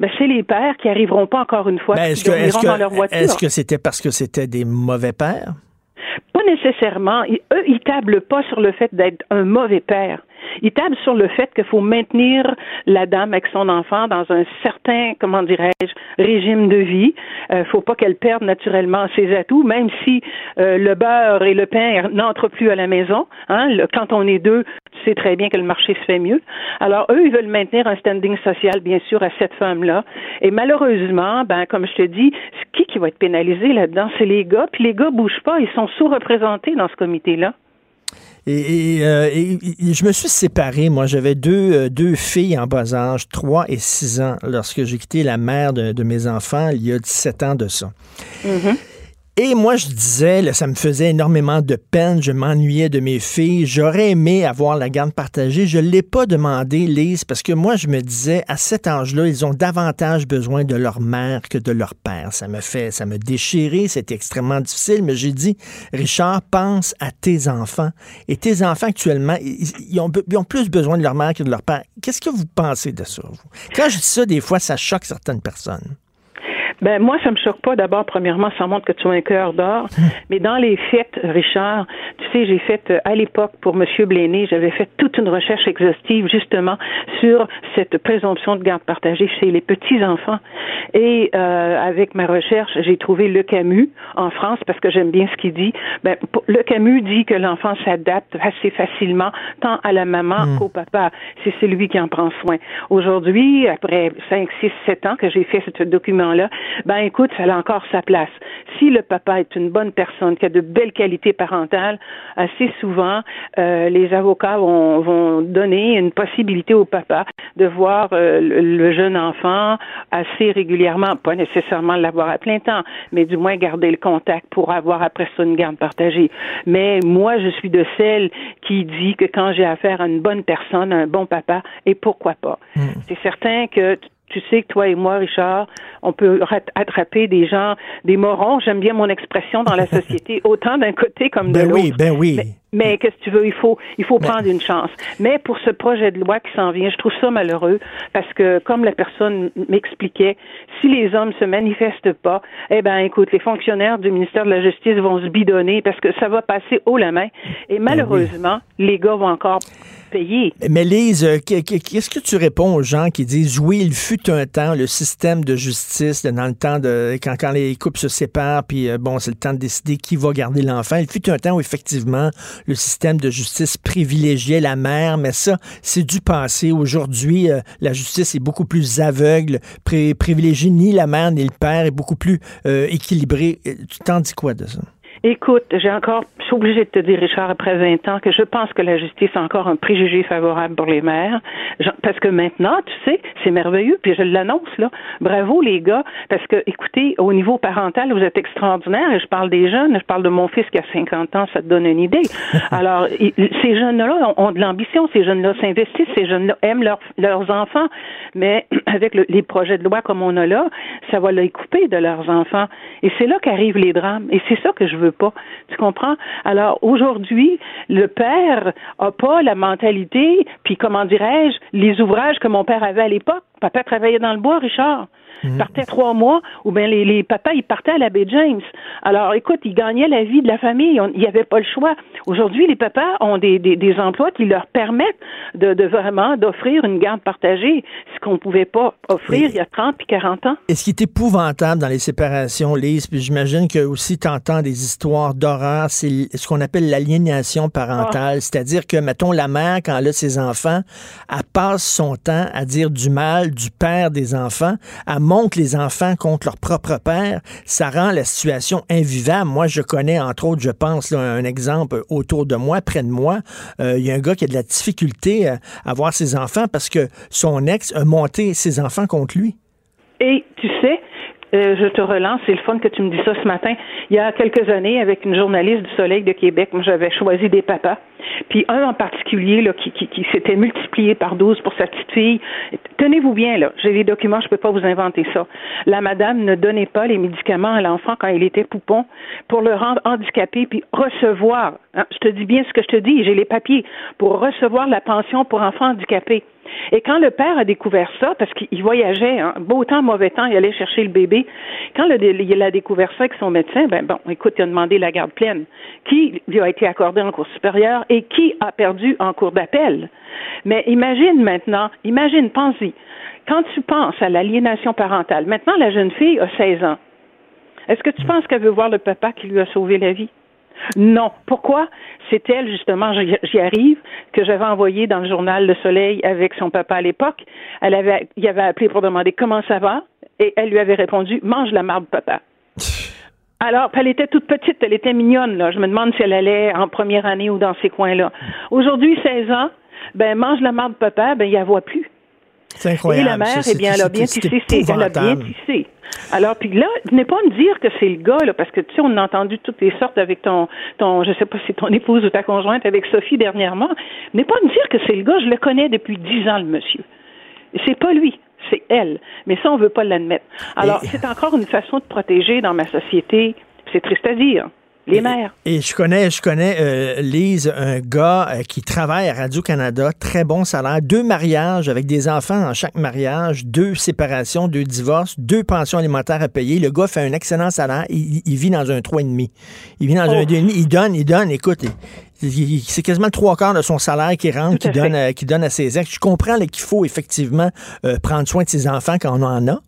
Ben, c'est les pères qui arriveront pas encore une fois,
Ben, est-ce que, est-ce
dormiront dans leur
que,
voiture.
est-ce que c'était parce que c'était des mauvais pères?
Pas nécessairement. Ils- eux, ils tablent pas sur le fait d'être un mauvais père. Ils tablent sur le fait qu'il faut maintenir la dame avec son enfant dans un certain, comment dirais-je, régime de vie. Euh, faut pas qu'elle perde naturellement ses atouts, même si euh, le beurre et le pain n'entrent plus à la maison. Hein, quand on est deux, tu sais très bien que le marché se fait mieux. Alors eux, ils veulent maintenir un standing social, bien sûr, à cette femme-là. Et malheureusement, ben comme je te dis, qui qui va être pénalisé là-dedans, c'est les gars. Puis les gars bougent pas, ils sont sous-représentés dans ce comité-là.
Et, et, euh, et- et je me suis séparé. Moi, j'avais deux, euh, deux filles en bas âge, 3 et 6 ans, lorsque j'ai quitté la mère de, de mes enfants il y a 17 ans de ça. Et moi, je disais, ça me faisait énormément de peine, je m'ennuyais de mes filles, j'aurais aimé avoir la garde partagée. Je ne l'ai pas demandé, Lise, parce que moi, je me disais, à cet âge-là, ils ont davantage besoin de leur mère que de leur père. Ça me fait, ça me déchirait, c'était extrêmement difficile, mais j'ai dit, Richard, pense à tes enfants. Et tes enfants, actuellement, ils, ont, ils ont plus besoin de leur mère que de leur père. Qu'est-ce que vous pensez de ça, vous? Quand je dis ça, des fois, ça choque certaines personnes.
Ben moi, ça me choque pas. D'abord, premièrement, ça montre que tu as un cœur d'or. Mais dans les faits, Richard, tu sais, j'ai fait euh, à l'époque pour Monsieur Bléné, j'avais fait toute une recherche exhaustive justement sur cette présomption de garde partagée chez les petits enfants. Et euh, avec ma recherche, j'ai trouvé le Camus en France parce que j'aime bien ce qu'il dit. Ben, le Camus dit que l'enfant s'adapte assez facilement tant à la maman hmm. qu'au papa. C'est celui qui en prend soin. Aujourd'hui, après 5, 6, 7 ans que j'ai fait ce document-là, ben écoute, ça a encore sa place. Si le papa est une bonne personne, qui a de belles qualités parentales, assez souvent, euh, les avocats vont, vont, donner une possibilité au papa de voir euh, le, jeune enfant assez régulièrement, pas nécessairement l'avoir à plein temps, mais du moins garder le contact pour avoir après ça une garde partagée. Mais moi, je suis de celle qui dit que quand j'ai affaire à une bonne personne, un bon papa, et pourquoi pas? Hmm. C'est certain que tu sais que toi et moi, Richard, on peut attraper des gens, des morons, j'aime bien mon expression dans la (laughs) société, autant d'un côté comme de
ben
l'autre.
Oui, ben oui.
Mais, qu'est-ce que tu veux, il faut, il faut prendre une chance. Mais pour ce projet de loi qui s'en vient, je trouve ça malheureux parce que, comme la personne m'expliquait, si les hommes se manifestent pas, eh ben, écoute, les fonctionnaires du ministère de la Justice vont se bidonner parce que ça va passer haut la main. Et ben malheureusement, les gars vont encore
Mais Lise, euh, qu'est-ce que tu réponds aux gens qui disent oui, il fut un temps, le système de justice, dans le temps de quand, quand les couples se séparent, puis euh, bon, c'est le temps de décider qui va garder l'enfant. Il fut un temps où effectivement le système de justice privilégiait la mère, mais ça, c'est du passé. Aujourd'hui, euh, la justice est beaucoup plus aveugle, privilégie ni la mère ni le père, est beaucoup plus équilibré. Tu t'en dis quoi de ça?
Écoute, j'ai encore, je suis obligée de te dire, Richard, après 20 ans, que je pense que la justice a encore un préjugé favorable pour les mères. Parce que maintenant, tu sais, c'est merveilleux, puis je l'annonce, là. Bravo, les gars, parce que, écoutez, au niveau parental, vous êtes extraordinaires, et je parle des jeunes, je parle de mon fils qui a 50 ans, ça te donne une idée. (laughs) Alors, ces jeunes-là ont, de l'ambition, ces jeunes-là s'investissent, ces jeunes-là aiment leurs enfants, mais (clears throat) avec les projets de loi comme on a là, ça va les couper de leurs enfants. Et c'est là qu'arrivent les drames, et c'est ça que je veux Tu comprends? Alors aujourd'hui, le père a pas la mentalité, puis comment dirais-je, les ouvrages que mon père avait à l'époque. Papa travaillait dans le bois, Richard. Mhm. partait trois mois, ou bien les, les papas, ils partaient à la baie James. Alors, écoute, ils gagnaient la vie de la famille. Il n'y avait pas le choix. Aujourd'hui, les papas ont des, des, des, emplois qui leur permettent de, de vraiment d'offrir une garde partagée, ce qu'on ne pouvait pas offrir il y a 30 puis 40 ans.
Et ce qui est épouvantable dans les séparations, Lise, puis j'imagine que aussi tu entends des histoires d'horreur, c'est ce qu'on appelle l'aliénation parentale. Ah. C'est-à-dire que, mettons, la mère, quand elle a ses enfants, elle passe son temps à dire du mal du père des enfants, à montre les enfants contre leur propre père, ça rend la situation invivable. Moi, je connais, entre autres, je pense, un exemple autour de moi, près de moi, euh, il y a un gars qui a de la difficulté à, à voir ses enfants parce que son ex a monté ses enfants contre lui.
Et tu sais, euh, je te relance, c'est le fun que tu me dis ça ce matin. Il y a quelques années, avec une journaliste du Soleil de Québec, j'avais choisi des papas. Puis un en particulier là, qui, s'était multiplié par 12 pour sa petite fille. Tenez-vous bien, là, j'ai les documents, je peux pas vous inventer ça. La madame ne donnait pas les médicaments à l'enfant quand il était poupon pour le rendre handicapé, puis recevoir, hein, je te dis bien ce que je te dis, j'ai les papiers, pour recevoir la pension pour enfants handicapés. Et quand le père a découvert ça, parce qu'il voyageait, hein, beau temps, mauvais temps, il allait chercher le bébé. Quand le, il a découvert ça avec son médecin, ben bon, écoute, il a demandé la garde pleine, qui lui a été accordée en cours supérieur et qui a perdu en cours d'appel? Mais imagine maintenant, imagine, pense-y, quand tu penses à l'aliénation parentale, maintenant la jeune fille a 16 ans. Est-ce que tu penses qu'elle veut voir le papa qui lui a sauvé la vie? Non. Pourquoi? C'est elle, justement, j'y arrive, que j'avais envoyé dans le journal Le Soleil avec son papa à l'époque. Elle avait, il avait appelé pour demander comment ça va, et elle lui avait répondu, mange la marde, papa. (laughs) Alors, elle était toute petite, elle était mignonne, là. Je me demande si elle allait en première année ou dans ces coins-là. Aujourd'hui, 16 ans, ben, mange la marde, papa, ben, il la voit plus.
C'est incroyable.
Et la mère, eh bien, elle a bien tissé, elle a bien tissé. Alors, puis là, venez pas me dire que c'est le gars, là, parce que tu sais, on a entendu toutes les sortes avec ton, ton, je sais pas si ton (laughs) épouse ou ta conjointe avec Sophie dernièrement. Venez pas me dire que c'est le gars, je le connais depuis dix ans, le monsieur. C'est pas lui, c'est elle. Mais ça, on veut pas l'admettre. Alors, c'est encore une façon de protéger dans ma société. C'est triste à dire. Les mères.
Et je connais, je connais euh, Lise, un gars euh, qui travaille à Radio-Canada, très bon salaire, deux mariages avec des enfants dans chaque mariage, deux séparations, deux divorces, deux pensions alimentaires à payer. Le gars fait un excellent salaire, il, il vit dans un 3,5. Il vit dans un
Oh.
2,5, il donne, il donne, écoute, c'est quasiment trois quarts de son salaire qui rentre, qui donne, euh, qui donne à ses ex. Je comprends qu'il faut effectivement euh, prendre soin de ses enfants quand on en a.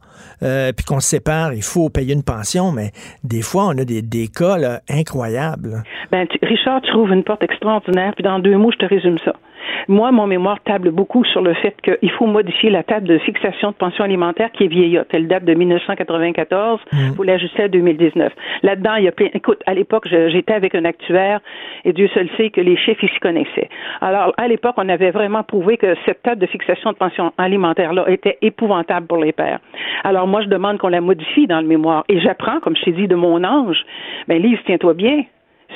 euh, puis qu'on se sépare, il faut payer une pension, mais des fois, on a des, des cas là, incroyables.
Ben, tu- Richard, tu trouves une porte extraordinaire, puis dans deux mots, je te résume ça. Moi, mon mémoire table beaucoup sur le fait qu'il faut modifier la table de fixation de pension alimentaire qui est vieillotte. Elle date de 1994. Il faut l'ajuster à 2019. Là-dedans, il y a plein. Écoute, à l'époque, j'étais avec un actuaire et Dieu seul sait que les chiffres, ils s'y connaissaient. Alors, à l'époque, on avait vraiment prouvé que cette table de fixation de pension alimentaire-là était épouvantable pour les pères. Alors, moi, je demande qu'on la modifie dans le mémoire. Et j'apprends, comme je t'ai dit, de mon ange. Ben, Lise, tiens-toi bien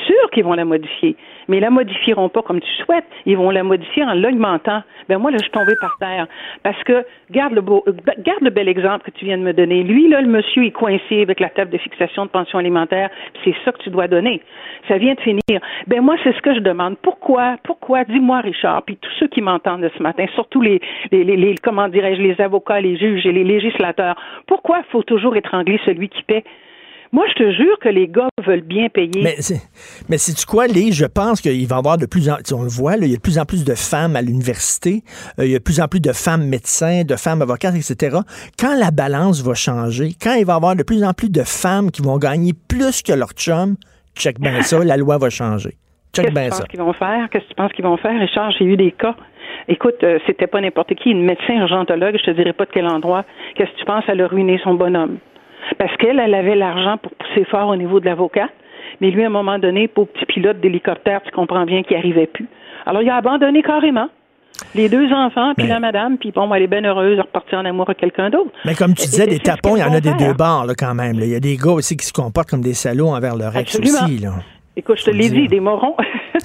sûr qu'ils vont la modifier, mais ils la modifieront pas comme tu souhaites. Ils vont la modifier en l'augmentant. Ben moi là, je suis tombée par terre parce que garde le beau, euh, garde le bel exemple que tu viens de me donner. Lui là, le monsieur est coincé avec la table de fixation de pension alimentaire. C'est ça que tu dois donner. Ça vient de finir. Ben moi, c'est ce que je demande. Pourquoi, pourquoi? Dis-moi, Richard, puis tous ceux qui m'entendent ce matin, surtout les, les, les, les comment dirais-je, les avocats, les juges et les législateurs. Pourquoi faut toujours étrangler celui qui paie? Moi, je te jure que les gars veulent bien payer.
Mais c'est, mais c'est quoi, Lise? Je pense qu'il va y avoir de plus en on le voit, là, il y a de plus en plus de femmes à l'université, euh, il y a de plus en plus de femmes médecins, de femmes avocates, etc. Quand la balance va changer, quand il va y avoir de plus en plus de femmes qui vont gagner plus que leur chum, check bien ça, la loi va changer. Check
Qu'est-ce que
bien
tu penses
ça.
qu'ils vont faire? Qu'est-ce que tu penses qu'ils vont faire? Richard, j'ai eu des cas. Écoute, euh, c'était pas n'importe qui, une médecin urgentologue, je te dirais pas de quel endroit. Qu'est-ce que tu penses? Elle a ruiné son bonhomme? Parce qu'elle, elle avait l'argent pour pousser fort au niveau de l'avocat, mais lui, à un moment donné, pour petit pilote d'hélicoptère, tu comprends bien qu'il arrivait plus. Alors, il a abandonné carrément. Les deux enfants, puis la madame, puis bon, elle est bien heureuse de repartir en amour avec quelqu'un d'autre.
Mais comme tu disais, des tapons, il y en a des deux
faire.
bords là, quand même. là. Il y a des gars aussi qui se comportent comme des salauds envers leur ex
Absolument.
aussi. Là.
Écoute, je te l'ai dit, des morons. (laughs)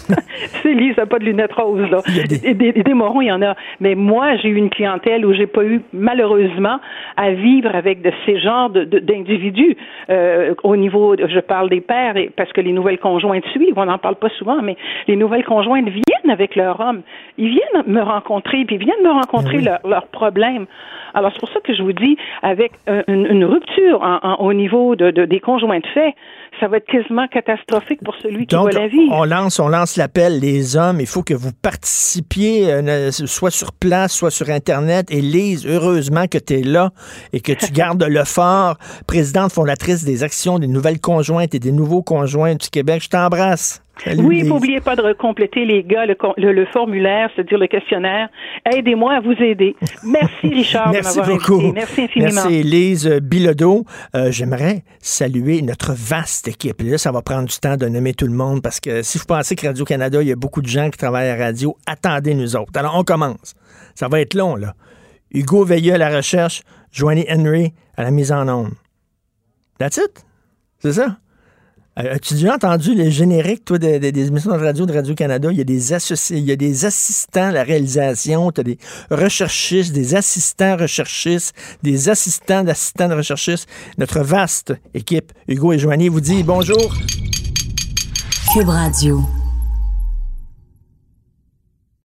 c'est Lise, n'a pas de lunettes roses, là.
Des-
Des, morons, il y en a. Mais moi, j'ai eu une clientèle où j'ai pas eu, malheureusement, à vivre avec de ces genres de- de- d'individus. Euh, au niveau, de- je parle des pères, et- parce que les nouvelles conjointes suivent, on n'en parle pas souvent, mais les nouvelles conjointes viennent avec leur homme. Ils viennent me rencontrer, puis ils viennent me rencontrer
Ben oui.
leurs problèmes. Alors, c'est pour ça que je vous dis, avec un- une, une rupture en- en- au niveau de, de- des conjoints de fait, ça va être quasiment catastrophique pour celui qui va la vie.
on lance, on lance l'appel, les hommes, il faut que vous participiez, euh, soit sur place, soit sur Internet. Et Lise, heureusement que tu es là et que tu (laughs) gardes le fort. Présidente fondatrice des actions des nouvelles conjointes et des nouveaux conjoints du Québec, je t'embrasse. Salut,
Oui, n'oubliez pas de compléter, les gars, le, con- le- le formulaire, c'est-à-dire le questionnaire. Aidez-moi à vous aider. Merci, (laughs) Richard,
Merci
de m'avoir
beaucoup.
invité. Merci infiniment.
Merci, Lise Bilodeau. Euh, J'aimerais saluer notre vaste équipe. Là, ça va prendre du temps de nommer tout le monde parce que si vous pensez que Radio-Canada, il y a beaucoup de gens qui travaillent à la radio, attendez nous autres. Alors, on commence. Ça va être long, là. Hugo Veilleux à la recherche, Joanie Henry à la mise en onde. That's it? C'est ça? Euh, As-tu déjà entendu les génériques, toi, des, des- des émissions de radio de Radio-Canada? Il y a des associés, il y a des assistants à la réalisation, tu as des recherchistes, des assistants recherchistes, des assistants d'assistants de recherchistes. Notre vaste équipe, Hugo et Joanie, vous dit bonjour.
Cube Radio.